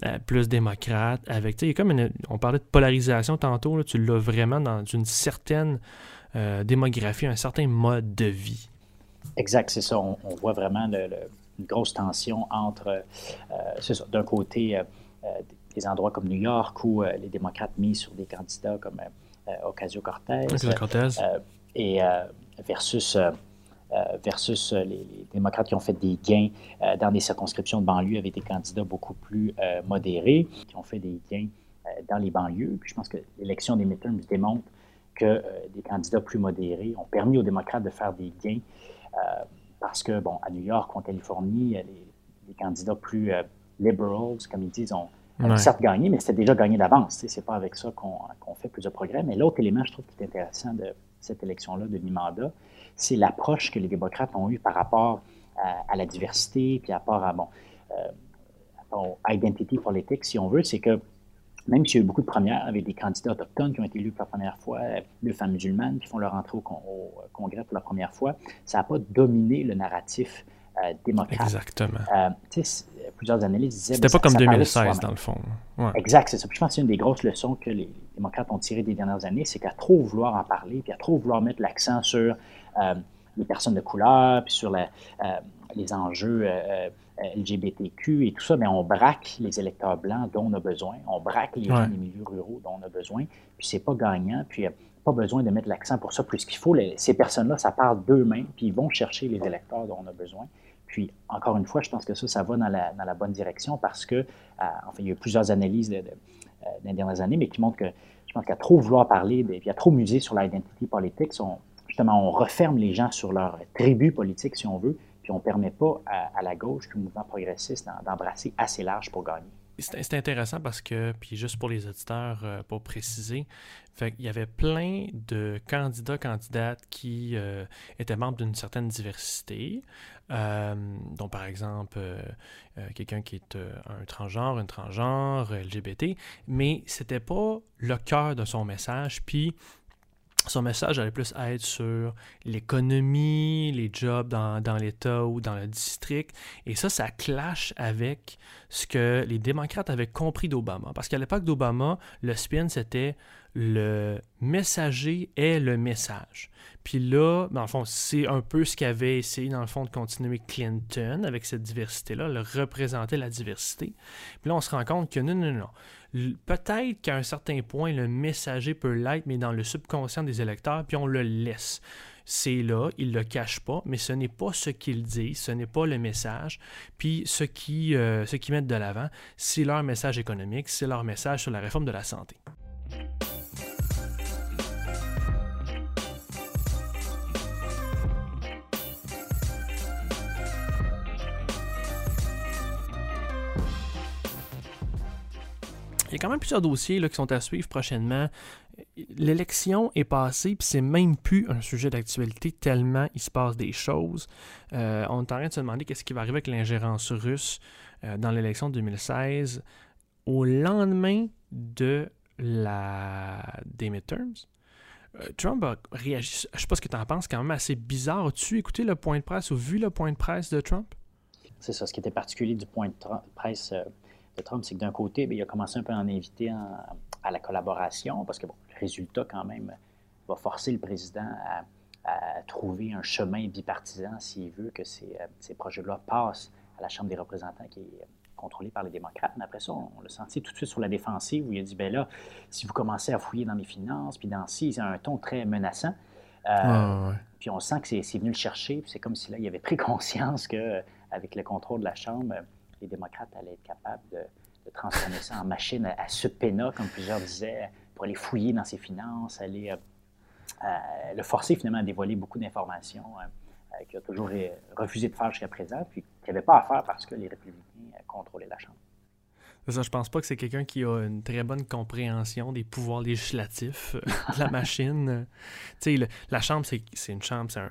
euh, plus démocrates, avec, tu sais, comme on parlait de polarisation tantôt, tu l'as vraiment dans une certaine euh, démographie, un certain mode de vie. Exact, c'est ça. On, voit vraiment le- une grosse tension entre, euh, ça, d'un côté, euh, euh, des endroits comme New York où les démocrates misent sur des candidats comme Ocasio-Cortez et versus, versus les, les démocrates qui ont fait des gains euh, dans des circonscriptions de banlieue avec des candidats beaucoup plus euh, modérés, qui ont fait des gains euh, dans les banlieues. Puis je pense que l'élection des midterms démontre que des candidats plus modérés ont permis aux démocrates de faire des gains parce que, bon, à New York, en Californie, euh, les, les candidats plus euh, liberals, comme ils disent, ont, Ouais. certes gagné, mais c'était déjà gagné d'avance. C'est pas avec ça qu'on fait plus de progrès. Mais l'autre élément, je trouve, qui est intéressant de cette élection-là de mi-mandat, c'est l'approche que les démocrates ont eue par rapport à, à la diversité, puis à rapport à, bon, euh, au identity politique, si on veut, c'est que même s'il y a eu beaucoup de premières avec des candidats autochtones qui ont été élus pour la première fois, euh, deux femmes musulmanes qui font leur entrée au, con- au Congrès pour la première fois, ça n'a pas dominé le narratif euh, démocrate. Exactement. Euh, tu sais, c- plusieurs analystes disaient... C'était ben, pas ça- comme ça parlait de 2016 soi-même. dans le fond. Ouais. Exact, c'est ça. Puis je pense que c'est une des grosses leçons que les démocrates ont tirées des dernières années, c'est qu'à trop vouloir en parler, puis à trop vouloir mettre l'accent sur euh, les personnes de couleur, puis sur la- euh, les enjeux euh, euh, LGBTQ et tout ça, bien, on braque les électeurs blancs dont on a besoin, on braque les gens Ouais. des milieux ruraux dont on a besoin, puis c'est pas gagnant, puis euh, pas besoin de mettre l'accent pour ça plus qu'il faut. Les- ces personnes-là, ça parle d'eux-mêmes, puis ils vont chercher les électeurs dont on a besoin. Puis, encore une fois, je pense que ça, ça va dans la, dans la bonne direction parce que, euh, enfin, il y a eu plusieurs analyses de, de- euh, les dernières années, mais qui montrent que je pense qu'à trop vouloir parler, de- puis à trop muser sur l'identité politique, on, justement, on referme les gens sur leur tribu politique, si on veut, puis on ne permet pas à, la gauche, puis au mouvement progressiste, d'embrasser assez large pour gagner. C'est intéressant parce que, puis juste pour les auditeurs, euh, pour préciser, il y avait plein de candidats, candidates qui euh, étaient membres d'une certaine diversité, euh, dont par exemple euh, quelqu'un qui est un transgenre, une transgenre, LGBT, mais c'était pas le cœur de son message, puis son message allait plus être sur l'économie, les jobs dans, dans l'État ou dans le district. Et ça, ça clash avec ce que les démocrates avaient compris d'Obama. Parce qu'à l'époque d'Obama, le spin, c'était le messager est le message. Puis là, dans le fond, c'est un peu ce qu'avait essayé, dans le fond, de continuer Clinton avec cette diversité-là, le représenter la diversité. Puis là, on se rend compte que non, non, non. Peut-être qu'à un certain point, le messager peut l'être, mais dans le subconscient des électeurs, puis on le laisse. C'est là, ils ne le cachent pas, mais ce n'est pas ce qu'ils disent, ce n'est pas le message. Puis ce qui, euh, ce qu'ils mettent de l'avant, c'est leur message économique, c'est leur message sur la réforme de la santé. Il y a quand même plusieurs dossiers là, qui sont à suivre prochainement. L'élection est passée, puis c'est même plus un sujet d'actualité tellement il se passe des choses. Euh, on est en train de se demander qu'est-ce qui va arriver avec l'ingérence russe euh, dans l'élection de 2016 au lendemain de la... des midterms, euh, Trump a réagi, je sais pas ce que tu en penses, quand même assez bizarre. As-tu écouté le point de presse ou vu le point de presse de Trump? C'est ça, ce qui était particulier du point de presse de Trump, c'est que d'un côté, ben, il a commencé un peu à en inviter à la collaboration, parce que bon, le résultat, quand même, va forcer le président à, trouver un chemin bipartisan s'il veut que ces, euh, ces projets de loi passent à la Chambre des représentants, qui est contrôlé par les démocrates. Mais après ça, on, l'a senti tout de suite sur la défensive où il a dit, ben là, si vous commencez à fouiller dans les finances, puis dans ci, a un ton très menaçant. Euh, puis on sent que c'est venu le chercher. C'est comme si là, il avait pris conscience qu'avec le contrôle de la Chambre, les démocrates allaient être capables de, transformer ça en machine à, ce pénat, comme plusieurs disaient, pour aller fouiller dans ses finances, aller euh, euh, le forcer finalement à dévoiler beaucoup d'informations qu'il a toujours refusé de faire jusqu'à présent, puis qu'il n'avait pas à faire parce que les républicains contrôler la Chambre. Ça, je pense pas que c'est quelqu'un qui a une très bonne compréhension des pouvoirs législatifs euh, de la machine. la Chambre, c'est une Chambre, c'est un,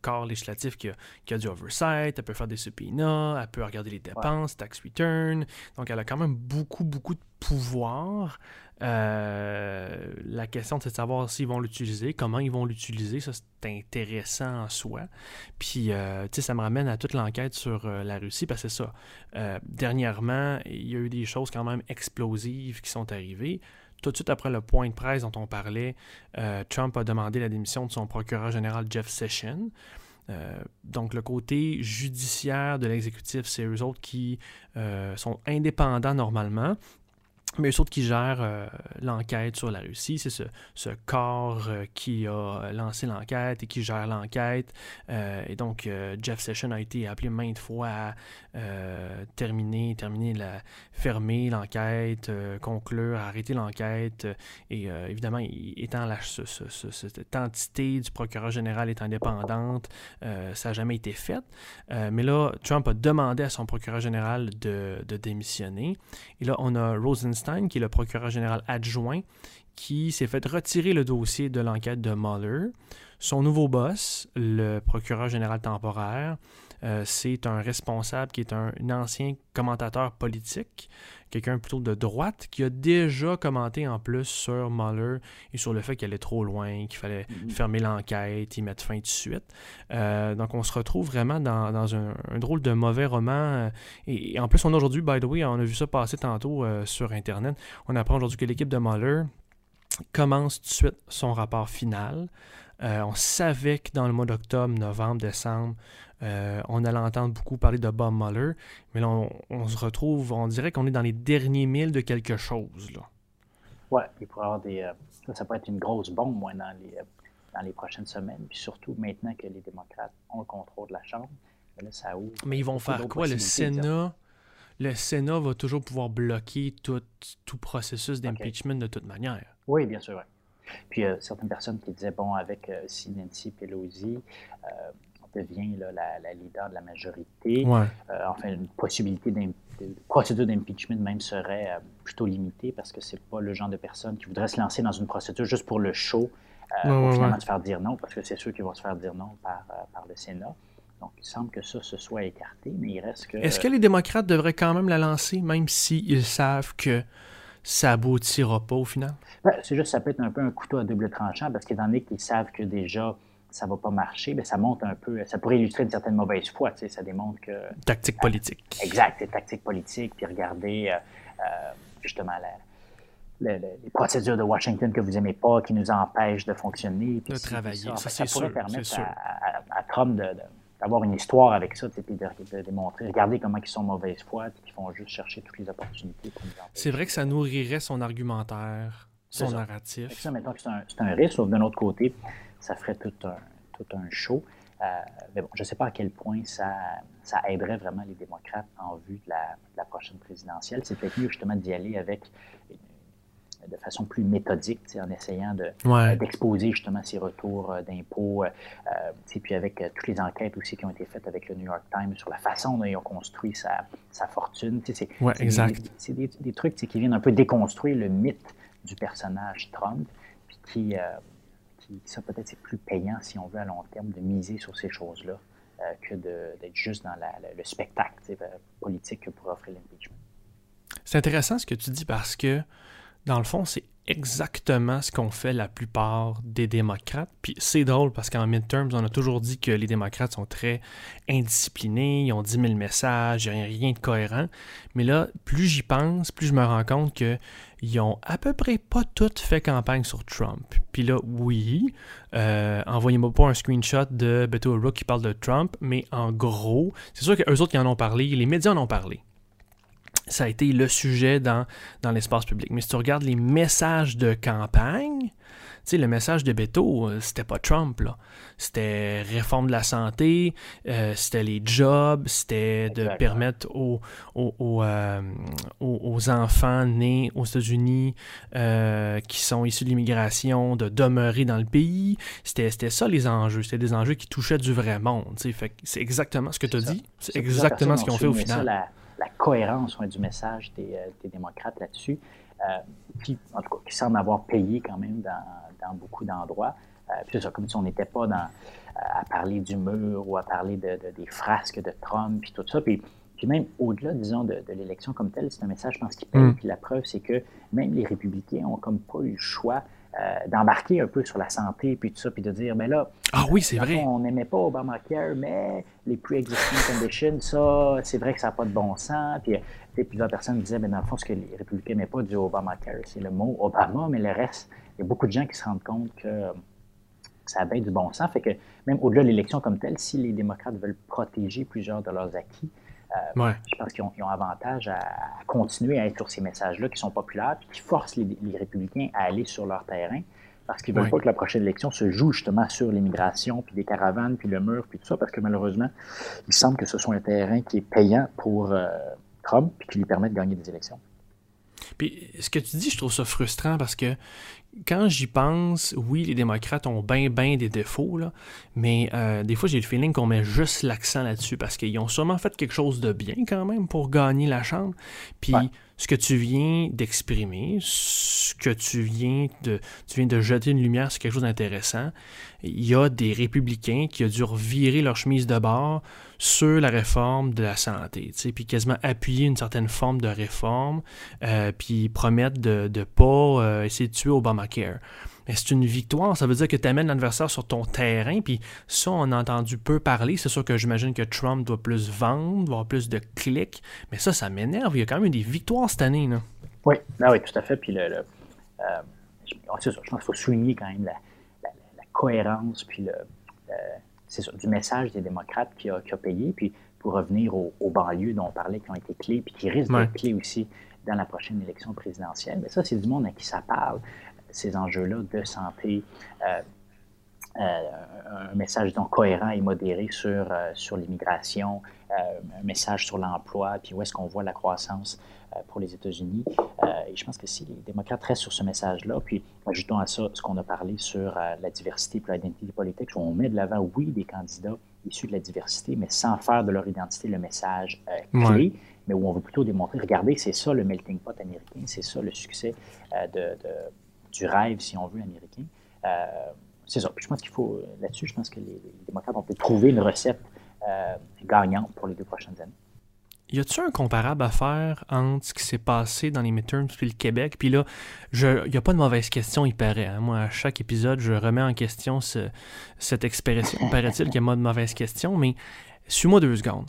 corps législatif qui a, qui a, du oversight, elle peut faire des subpoenas, elle peut regarder les dépenses, tax return. Donc, elle a quand même beaucoup, beaucoup de pouvoir. Euh, la question, c'est de savoir s'ils vont l'utiliser, comment ils vont l'utiliser. Ça, c'est intéressant en soi. Puis, euh, tu sais, ça me ramène à toute l'enquête sur euh, la Russie, parce que c'est ça. dernièrement, il y a eu des choses quand même explosives qui sont arrivées. Tout de suite après le point de presse dont on parlait, Trump a demandé la démission de son procureur général Jeff Sessions. donc, le côté judiciaire de l'exécutif, c'est eux autres qui sont indépendants normalement, mais eux autres qui gèrent euh, l'enquête sur la Russie, c'est ce, ce, corps euh, qui a lancé l'enquête et qui gère l'enquête. Euh, et donc, Jeff Sessions a été appelé maintes fois à terminer, terminer la, fermer l'enquête, conclure, arrêter l'enquête. et évidemment, étant la, cette entité du procureur général est indépendante, ça n'a jamais été fait. mais là, Trump a demandé à son procureur général de, de démissionner. Et là, on a Qui est le procureur général adjoint, qui s'est fait retirer le dossier de l'enquête de Mueller. Son nouveau boss, le procureur général temporaire, euh, c'est un responsable qui est un, ancien commentateur politique, quelqu'un plutôt de droite, qui a déjà commenté en plus sur Mueller et sur le fait qu'elle est trop loin, qu'il fallait mhm. fermer l'enquête, y mettre fin tout de suite. Euh, donc on se retrouve vraiment dans, un, drôle de mauvais roman. Euh, et, en plus, on aujourd'hui, by the way, on a vu ça passer tantôt sur Internet, on apprend aujourd'hui que l'équipe de Mueller commence tout de suite son rapport final. On savait que dans le mois d'octobre, novembre, décembre, euh, on allait entendre beaucoup parler de Bob Mueller, mais là, on, se retrouve, on dirait qu'on est dans les derniers milles de quelque chose. Là. Ouais, avoir des. Euh, ça, peut être une grosse bombe, moi, dans les, euh, dans les prochaines semaines. Puis surtout maintenant que les démocrates ont le contrôle de la Chambre, mais là, ça ouvre. Mais ils vont faire quoi? Le Sénat. Le Sénat va toujours pouvoir bloquer tout, tout processus d'impeachment de toute manière. Oui, bien sûr. Puis il certaines personnes qui disaient, bon, avec si Nancy Pelosi, devient la, leader de la majorité. Euh, enfin, une possibilité d'une procédure d'impeachment même serait euh, plutôt limitée parce que c'est pas le genre de personne qui voudrait se lancer dans une procédure juste pour le show, euh, pour finalement se faire dire non, parce que c'est sûr qu'ils vont se faire dire non par, par le Sénat. Donc, il semble que ça se soit écarté, mais il reste que... Est-ce que les démocrates devraient quand même la lancer, même s'ils savent que ça aboutira pas au final? Ben, c'est juste, ça peut être un peu un couteau à double tranchant, parce qu'étant donné qu'ils savent que déjà ça va pas marcher, mais ça montre un peu, ça pourrait illustrer une certaine mauvaise foi, tu sais, ça démontre que... Tactique politique. exact, c'est tactique politique, puis regardez euh, euh, justement les procédures de Washington que vous n'aimez pas, qui nous empêchent de fonctionner. de travailler, ça, ça, pourrait permettre à, Trump d'avoir une histoire avec ça, puis de, démontrer, regardez comment ils sont mauvaise foi, puis qu'ils font juste chercher toutes les opportunités. C'est vrai que ça nourrirait son argumentaire, son narratif. Ça, maintenant que c'est un, un, risque, sauf d'un autre côté, ça ferait tout un, tout un show. Euh, mais bon, je ne sais pas à quel point ça, ça aiderait vraiment les démocrates en vue de la, prochaine présidentielle. C'est peut-être mieux justement d'y aller avec de façon plus méthodique, en essayant de, euh, d'exposer justement ces retours euh, d'impôts, euh, puis avec toutes les enquêtes aussi qui ont été faites avec le New York Times sur la façon dont ils ont construit sa, sa fortune. C'est, ouais, des, des, trucs qui viennent un peu déconstruire le mythe du personnage Trump, puis qui ça peut-être c'est plus payant si on veut à long terme de miser sur ces choses-là euh, que d'être juste dans le spectacle euh, politique que pourrait offrir l'impeachment. C'est intéressant ce que tu dis parce que dans le fond, c'est exactement ce qu'ont fait la plupart des démocrates. Puis c'est drôle parce qu'en midterms, on a toujours dit que les démocrates sont très indisciplinés, ils ont 10 000 messages, il rien de cohérent. Mais là, plus j'y pense, plus je me rends compte qu'ils ont à peu près pas toutes fait campagne sur Trump. Puis là, oui, euh, envoyez-moi pas un screenshot de Beto O'Rourke qui parle de Trump, mais en gros, c'est sûr qu'eux autres qui en ont parlé, les médias en ont parlé ça a été le sujet dans, dans l'espace public. Mais si tu regardes les messages de campagne, tu sais, le message de Beto, euh, c'était pas Trump, là. C'était réforme de la santé, euh, c'était les jobs, c'était de permettre aux, aux, euh, aux, enfants nés aux États-Unis qui sont issus de l'immigration de demeurer dans le pays. C'était ça les enjeux. C'était des enjeux qui touchaient du vrai monde. C'est exactement ce que tu as dit. C'est exactement ce qu'ils fait au final la cohérence du message des, euh, démocrates là-dessus, euh, qui, en tout cas, qui semble avoir payé quand même dans, beaucoup d'endroits. Euh, puis ça, comme si on n'était pas dans, à parler du mur ou à parler de, des frasques de Trump, puis tout ça. Puis, puis même au-delà, disons, de, l'élection comme telle, c'est un message, je pense, qui paye. Mm. Puis la preuve, c'est que même les républicains ont comme pas eu le choix d'embarquer un peu sur la santé, puis tout ça, puis de dire, mais là, ah oui, c'est vrai. on n'aimait pas Obamacare, mais les pre-existing conditions, ça, c'est vrai que ça n'a pas de bon sens. Puis plusieurs personnes disaient, mais dans le fond, ce que les républicains n'aimaient pas du Obamacare, c'est le mot Obama, mais le reste, il y a beaucoup de gens qui se rendent compte que ça a du bon sens. Fait que même au-delà de l'élection comme telle, si les démocrates veulent protéger plusieurs de leurs acquis, euh, je pense qu'ils ont, avantage à, continuer à être sur ces messages-là qui sont populaires et qui forcent les, républicains à aller sur leur terrain parce qu'ils ne veulent pas que la prochaine élection se joue justement sur l'immigration, puis des caravanes, puis le mur, puis tout ça, parce que malheureusement, il semble que ce soit un terrain qui est payant pour euh, Trump, puis qui lui permet de gagner des élections. Puis ce que tu dis, je trouve ça frustrant parce que quand j'y pense, oui, les démocrates ont bien, bien des défauts, là, mais euh, des fois, j'ai le feeling qu'on met juste l'accent là-dessus parce qu'ils ont sûrement fait quelque chose de bien quand même pour gagner la Chambre. Puis ce que tu viens d'exprimer, ce que tu viens de, tu viens de jeter une lumière sur quelque chose d'intéressant, il y a des républicains qui ont dû revirer leur chemise de bord sur la réforme de la santé, puis quasiment appuyer une certaine forme de réforme, euh, puis promettre de ne pas euh, essayer de tuer Obamacare. Mais c'est une victoire, ça veut dire que tu amènes l'adversaire sur ton terrain, puis ça, on a entendu peu parler. C'est sûr que j'imagine que Trump doit plus vendre, avoir plus de clics, mais ça, ça m'énerve. Il y a quand même des victoires cette année. Là. Oui, ah oui, tout à fait. Puis le, euh, je pense qu'il faut souligner quand même la, cohérence, puis le, c'est du message des démocrates qui a, payé. Puis pour revenir aux, banlieues dont on parlait, qui ont été clés, puis qui risquent d'être clés aussi dans la prochaine élection présidentielle, mais ça, c'est du monde à qui ça parle, ces enjeux-là de santé. Euh, euh, un message donc cohérent et modéré sur, euh, sur l'immigration, un message sur l'emploi, puis où est-ce qu'on voit la croissance pour les États-Unis. Et je pense que si les démocrates restent sur ce message-là, puis ajoutons à ça ce qu'on a parlé sur la diversité et l'identité politique, où on met de l'avant, oui, des candidats issus de la diversité, mais sans faire de leur identité le message clé, mais où on veut plutôt démontrer, regardez, c'est ça le melting pot américain, c'est ça le succès de, du rêve, si on veut, américain. c'est ça. Je pense qu'il faut, là-dessus, je pense que les, les, démocrates ont pu trouver une recette gagnante pour les deux prochaines années. Y a-t-il un comparable à faire entre ce qui s'est passé dans les midterms puis le Québec? Puis là, il n'y a pas de mauvaise question, il paraît. Hein. Moi, à chaque épisode, je remets en question cette expression. Paraît-il qu'il y a de mauvaise question, mais suis-moi deux secondes.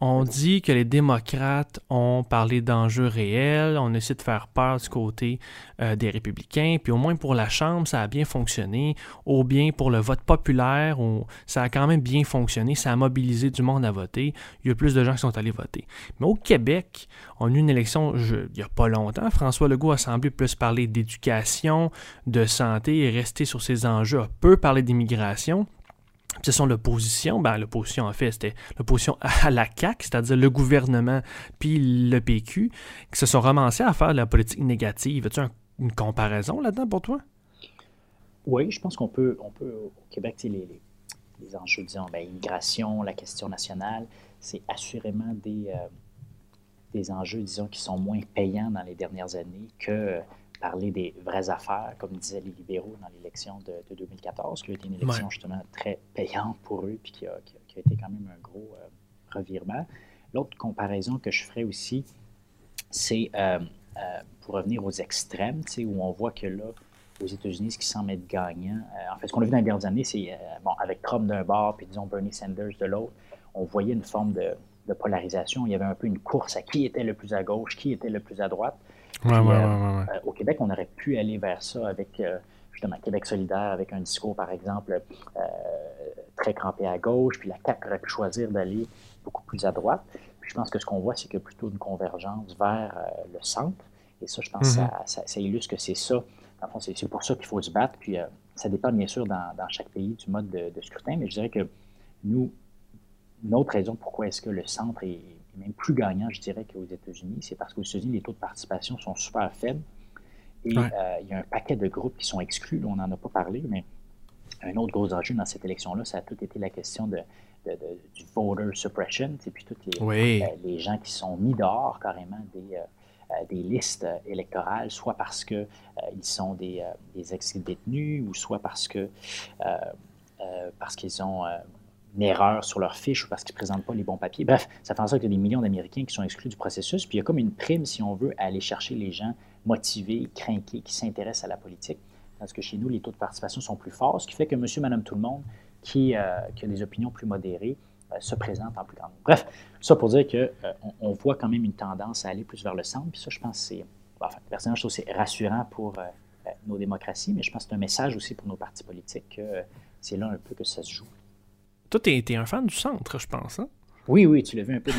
On dit que les démocrates ont parlé d'enjeux réels, on essaie de faire peur du côté euh, des républicains, puis au moins pour la Chambre, ça a bien fonctionné, ou bien pour le vote populaire, ça a quand même bien fonctionné, ça a mobilisé du monde à voter, il y a plus de gens qui sont allés voter. Mais au Québec, on a eu une élection il n'y a pas longtemps, François Legault a semblé plus parler d'éducation, de santé et rester sur ces enjeux, a peu parlé d'immigration. Ce sont l'opposition, ben, l'opposition en fait, c'était l'opposition à la CAQ, c'est-à-dire le gouvernement puis le PQ, qui se sont ramassés à faire de la politique négative. As-tu une comparaison là-dedans pour toi? Oui, je pense qu'on peut, on peut au Québec, les, les, enjeux, disons, ben, l'immigration, la question nationale, c'est assurément des, euh, des enjeux, disons, qui sont moins payants dans les dernières années que parler des vraies affaires, comme disaient les libéraux dans l'élection de, 2014, qui a été une élection justement très payante pour eux, puis qui a, été quand même un gros euh, revirement. L'autre comparaison que je ferais aussi, c'est euh, pour revenir aux extrêmes, où on voit que là, aux États-Unis, ce qui semble être gagnant, en fait, ce qu'on a vu dans les dernières années, c'est, bon, avec Trump d'un bord, puis disons Bernie Sanders de l'autre, on voyait une forme de, polarisation. Il y avait un peu une course à qui était le plus à gauche, qui était le plus à droite. au Québec, on aurait pu aller vers ça avec justement Québec solidaire avec un discours, par exemple, euh, très crampé à gauche, puis la CAQ aurait pu choisir d'aller beaucoup plus à droite. Puis je pense que ce qu'on voit, c'est qu'il y a plutôt une convergence vers euh, le centre. Et ça, je pense que mm-hmm. ça, illustre que c'est ça. c'est pour ça qu'il faut se battre. Puis euh, ça dépend bien sûr dans, chaque pays du mode de, scrutin, mais je dirais que nous, une autre raison pourquoi est-ce que le centre est, même plus gagnant, je dirais, qu'aux États-Unis, c'est parce qu'aux États-Unis, les taux de participation sont super faibles. Et euh, il y a un paquet de groupes qui sont exclus. on n'en a pas parlé, mais un autre gros enjeu dans cette élection-là, ça a tout été la question de, du voter suppression, et puis tous les, euh, les, gens qui sont mis dehors carrément des, euh, des listes électorales, soit parce qu'ils ils sont des, des ex-détenus, ou soit parce que parce qu'ils ont une erreur sur leur fiche ou parce qu'ils ne présentent pas les bons papiers. Bref, ça fait en sorte qu'il y a des millions d'Américains qui sont exclus du processus. Puis il y a comme une prime, si on veut, à aller chercher les gens motivés, crainqués, qui s'intéressent à la politique. Parce que chez nous, les taux de participation sont plus forts, ce qui fait que monsieur, madame, tout le monde qui, euh, a des opinions plus modérées euh, se présente en plus grand nombre. Bref, ça pour dire qu'on euh, on voit quand même une tendance à aller plus vers le centre. Puis ça, je pense c'est, enfin, personnellement, je trouve c'est rassurant pour nos démocraties, mais je pense que c'est un message aussi pour nos partis politiques que c'est là un peu que ça se joue. Toi, tu es, un fan du centre, je pense. Hein? Oui, oui, tu l'as vu un peu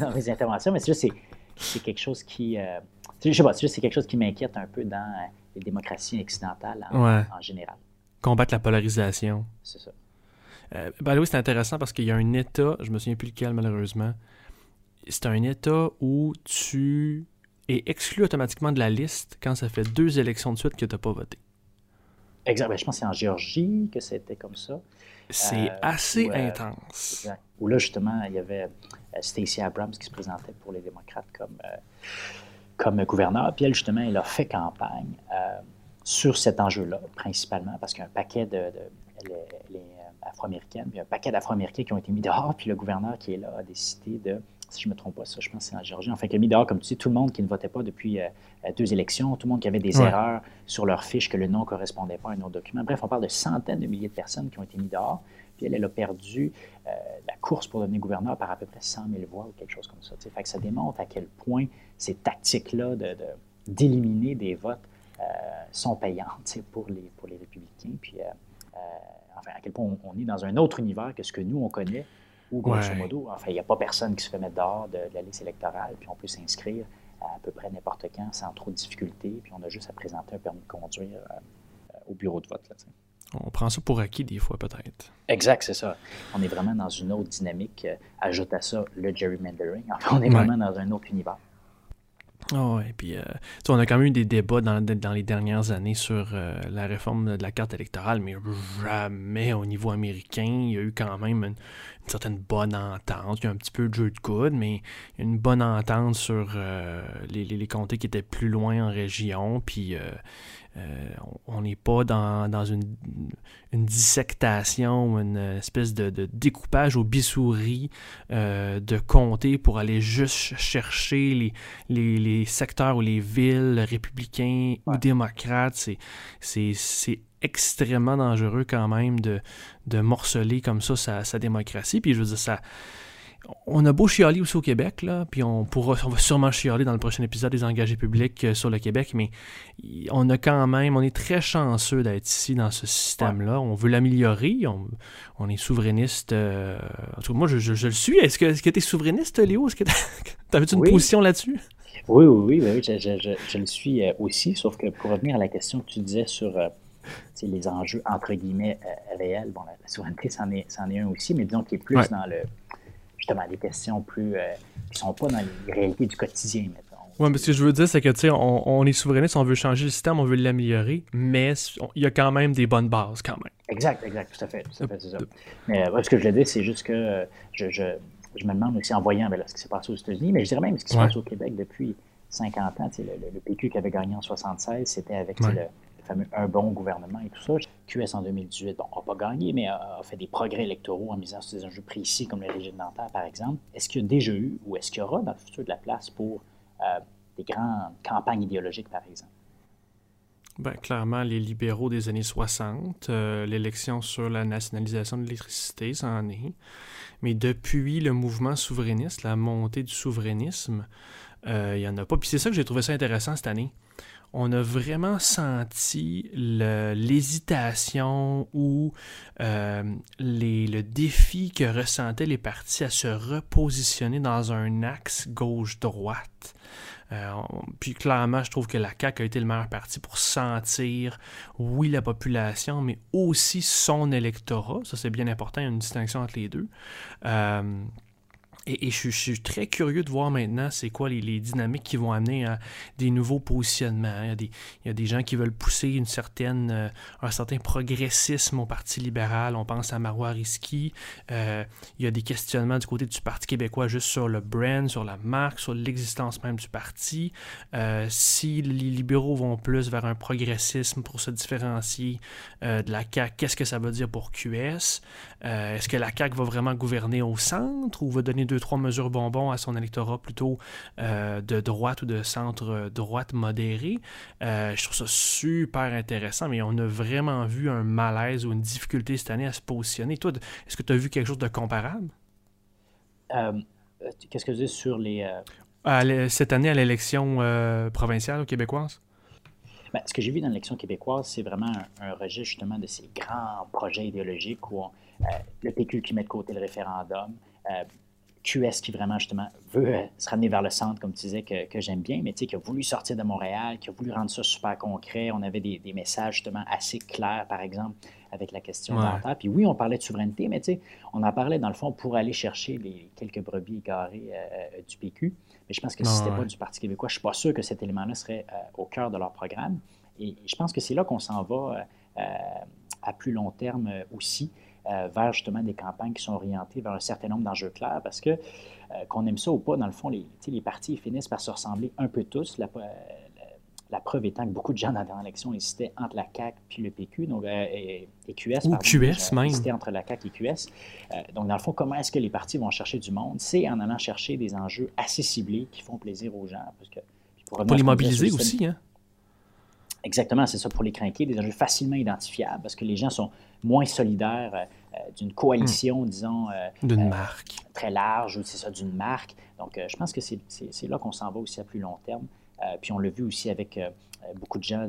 dans mes, interventions, mais c'est, c'est quelque chose qui je sais pas, c'est quelque chose qui m'inquiète un peu dans euh, les démocraties occidentales en, général. Combattre la polarisation. C'est ça. Euh, ben oui, c'est intéressant parce qu'il y a un État, je me souviens plus lequel malheureusement, c'est un État où tu es exclu automatiquement de la liste quand ça fait deux élections de suite que tu n'as pas voté. Exact. Ben, je pense que c'est en Géorgie que c'était comme ça. C'est euh, assez intense. Exact. Où là, justement, il y avait Stacey Abrams qui se présentait pour les démocrates comme comme gouverneur. Puis elle, justement, elle a fait campagne euh, sur cet enjeu-là, principalement, parce qu'un paquet de. elle, est, euh, afro-américaine, puis un paquet d'afro-américains qui ont été mis dehors, puis le gouverneur qui est là a décidé de. Si je ne me trompe pas, ça, je pense que c'est en Géorgie. En fait, il a mis dehors, comme tu dis, tout le monde qui ne votait pas depuis euh, deux élections, tout le monde qui avait des erreurs sur leur fiche, que le nom ne correspondait pas à un autre document. Bref, on parle de centaines de milliers de personnes qui ont été mis dehors. Puis elle, elle a perdu la course pour devenir gouverneur par à peu près 100 000 voix ou quelque chose comme ça. Fait que ça démontre à quel point ces tactiques-là d'éliminer de, des votes euh, sont payantes pour les, pour les républicains. Puis, euh, euh, enfin, à quel point on, est dans un autre univers que ce que nous, on connaît, où, grosso modo, enfin, il n'y a pas personne qui se fait mettre dehors de, la liste électorale, puis on peut s'inscrire à, peu près n'importe quand sans trop de difficultés, puis on a juste à présenter un permis de conduire au bureau de vote. Là, on prend ça pour acquis des fois, peut-être. Exact, c'est ça. On est vraiment dans une autre dynamique. ajoute à ça le gerrymandering. Enfin, on est vraiment dans un autre univers. Oh, et puis, euh, on a quand même eu des débats dans, dans les dernières années sur euh, la réforme de la carte électorale, mais jamais au niveau américain. Il y a eu quand même une, certaine bonne entente. Il y a un petit peu de jeu de coude, mais une bonne entente sur euh, les, les, comtés qui étaient plus loin en région. Puis, euh, on n'est pas dans, une, une, dissectation, une espèce de, découpage au bisouri euh, de comté pour aller juste chercher les, secteurs ou les villes républicains ou démocrates. C'est extrêmement dangereux quand même de, morceler comme ça sa, sa démocratie. Puis je veux dire, ça on a beau chialer aussi au Québec, là, puis on pourra, on va sûrement chialer dans le prochain épisode des engagés publics euh, sur le Québec, mais on a quand même, on est très chanceux d'être ici dans ce système-là. On veut l'améliorer, on, est souverainiste. Euh, en tout cas, moi, je, le suis. Est-ce que tu es souverainiste, Léo? Est-ce que tu avais une position là-dessus? Oui, oui, oui, je, le suis euh, aussi, sauf que pour revenir à la question que tu disais sur les enjeux entre guillemets réels, bon, la, souveraineté, c'en est, est, un aussi, mais disons qu'il est plus dans le justement des questions plus euh, qui sont pas dans les réalités du quotidien, mettons. Oui, mais ce que je veux dire, c'est que, tu sais, on, on, est souverainiste, on veut changer le système, on veut l'améliorer, mais il y a quand même des bonnes bases, quand même. Exact, exact, tout à fait, tout à fait, c'est ça. Mais ce que je voulais dire, c'est juste que euh, je, je, je, me demande aussi en voyant ben, ce qui s'est passé aux États-Unis, mais je dirais même ce qui s'est passé au Québec depuis 50 ans, le, le, le, PQ qui avait gagné en 76, c'était avec un bon gouvernement et tout ça. QS en 2018, bon, n'a pas gagné, mais a, fait des progrès électoraux en misant sur des enjeux précis comme le régime dentaire, par exemple. Est-ce qu'il y a déjà eu ou est-ce qu'il y aura dans le futur de la place pour euh, des grandes campagnes idéologiques, par exemple? Ben, clairement, les libéraux des années 60, euh, l'élection sur la nationalisation de l'électricité, ça en est. Mais depuis le mouvement souverainiste, la montée du souverainisme, euh, il n'y en a pas. Puis c'est ça que j'ai trouvé ça intéressant cette année. On a vraiment senti l'hésitation ou euh, le défi que ressentaient les partis à se repositionner dans un axe gauche-droite. Euh, puis clairement, je trouve que la CAQ a été le meilleur parti pour sentir, oui, la population, mais aussi son électorat. Ça, c'est bien important, il y a une distinction entre les deux. Euh, et, je, suis très curieux de voir maintenant c'est quoi les, dynamiques qui vont amener à des nouveaux positionnements. Il y a des, gens qui veulent pousser une certaine, euh, un certain progressisme au Parti libéral. On pense à Marois Risky. Euh, il y a des questionnements du côté du Parti québécois juste sur le brand, sur la marque, sur l'existence même du parti. Euh, si les libéraux vont plus vers un progressisme pour se différencier de la CAQ, qu'est-ce que ça veut dire pour QS? Est-ce que la CAQ va vraiment gouverner au centre ou va donner deux, trois mesures bonbons à son électorat plutôt euh, de droite ou de centre-droite modéré. Euh, je trouve ça super intéressant, mais on a vraiment vu un malaise ou une difficulté cette année à se positionner. Toi, est-ce que tu as vu quelque chose de comparable? Euh, qu'est-ce que tu dis sur les... cette année à l'élection provinciale québécoise? Ben, ce que j'ai vu dans l'élection québécoise, c'est vraiment un, rejet justement de ces grands projets idéologiques où le PQ qui met de côté le référendum, QS qui vraiment justement veut euh, se ramener vers le centre, comme tu disais, que, que j'aime bien, mais tu sais, qui a voulu sortir de Montréal, qui a voulu rendre ça super concret. On avait des, des messages justement assez clairs, par exemple, avec la question ouais. Puis oui, on parlait de souveraineté, mais tu sais, on en parlait dans le fond pour aller chercher les quelques brebis égarées euh, euh, du PQ. Mais je pense que si ce n'était pas du Parti québécois, je ne suis pas sûr que cet élément-là serait au cœur de leur programme. Et je pense que c'est là qu'on s'en va à plus long terme aussi. Euh, vers justement des campagnes qui sont orientées vers un certain nombre d'enjeux clairs parce que, euh, qu'on aime ça ou pas, dans le fond, les, les partis finissent par se ressembler un peu tous. La, la, preuve étant que beaucoup de gens dans la dernière élection hésitaient entre la CAQ puis le PQ, donc, euh, et, QS. Ou QS même. Hésitaient entre la CAQ et QS. donc, dans le fond, comment est-ce que les partis vont chercher du monde? C'est en allant chercher des enjeux assez ciblés qui font plaisir aux gens. Parce que, pour, pour les mobiliser aussi, hein? Exactement, c'est ça, pour les craquer, des enjeux facilement identifiables, parce que les gens sont moins solidaires euh, euh, d'une coalition, hmm. disons, euh, d'une marque très large, ou c'est ça, d'une marque. Donc, je pense que c'est là qu'on s'en va aussi à plus long terme. puis on l'a vu aussi avec beaucoup de gens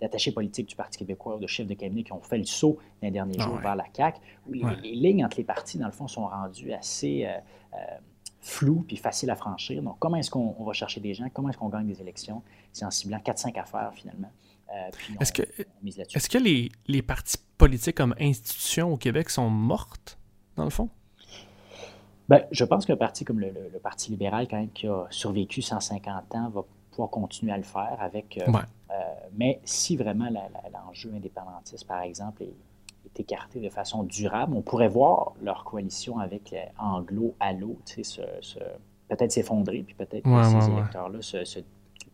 d'attachés politiques du Parti québécois ou de chefs de cabinet qui ont fait le saut les derniers ah jours vers la CAQ, où les, les, lignes entre les partis, dans le fond, sont rendues assez flou puis facile à franchir. Donc, comment est-ce qu'on va chercher des gens? Comment est-ce qu'on gagne des élections? C'est en ciblant 4-5 affaires, finalement. Euh, est-ce que, est que les, les, partis politiques comme institutions au Québec sont mortes, dans le fond? Ben, je pense qu'un parti comme le, Parti libéral, quand même, qui a survécu 150 ans, va pouvoir continuer à le faire avec... Euh, euh, mais si vraiment l'enjeu indépendantiste, par exemple, est, écarté de façon durable. On pourrait voir leur coalition avec Anglo-Allo peut-être s'effondrer, puis peut-être que ces électeurs-là se,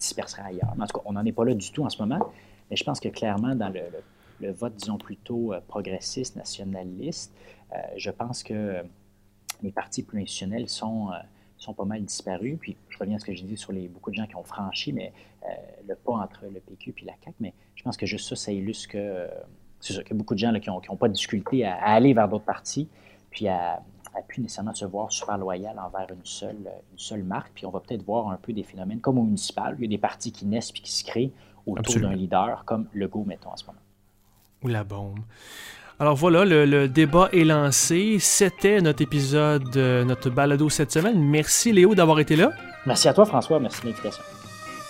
disperseraient ailleurs. en tout cas, on n'en est pas là du tout en ce moment, mais je pense que clairement, dans le, vote, disons, plutôt euh, progressiste, nationaliste, euh, je pense que euh, les partis plus institutionnels sont sont pas mal disparus. Puis je reviens à ce que j'ai dit sur les beaucoup de gens qui ont franchi mais, le pas entre le PQ et la CAQ, mais je pense que juste ça, ça illustre que c'est sûr a beaucoup de gens qui n'ont pas de difficulté à, aller vers d'autres partis, puis à, à plus nécessairement se voir super loyal envers une seule, une seule marque. Puis on va peut-être voir un peu des phénomènes comme au municipal. Il y a des partis qui naissent puis qui se créent autour d'un leader, comme le Go, mettons, en ce moment. Ou la bombe. Alors voilà, le, débat est lancé. C'était notre épisode, notre balado cette semaine. Merci Léo d'avoir été là. Merci à toi François, merci de l'invitation.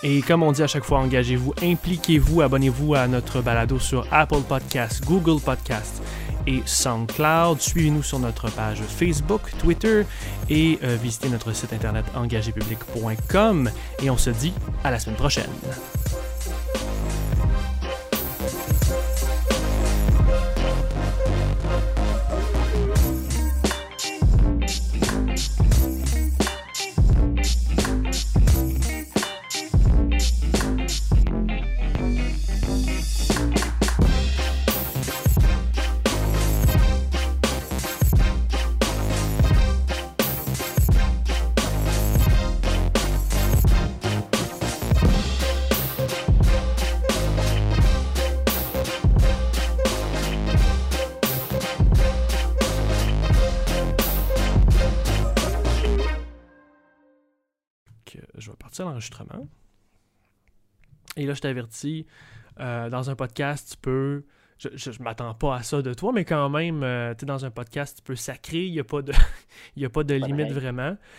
Et comme on dit à chaque fois, engagez-vous, impliquez-vous, abonnez-vous à notre balado sur Apple Podcasts, Google Podcasts et SoundCloud. Suivez-nous sur notre page Facebook, Twitter et euh, visitez notre site internet engagépublic.com. Et on se dit à la semaine prochaine. Et là, je t'avertis, euh, dans un podcast, tu peux. Je, je, m'attends pas à ça de toi, mais quand même, euh, tu es dans un podcast, tu peux sacrer, il n'y a pas de, y a pas de limite vraiment.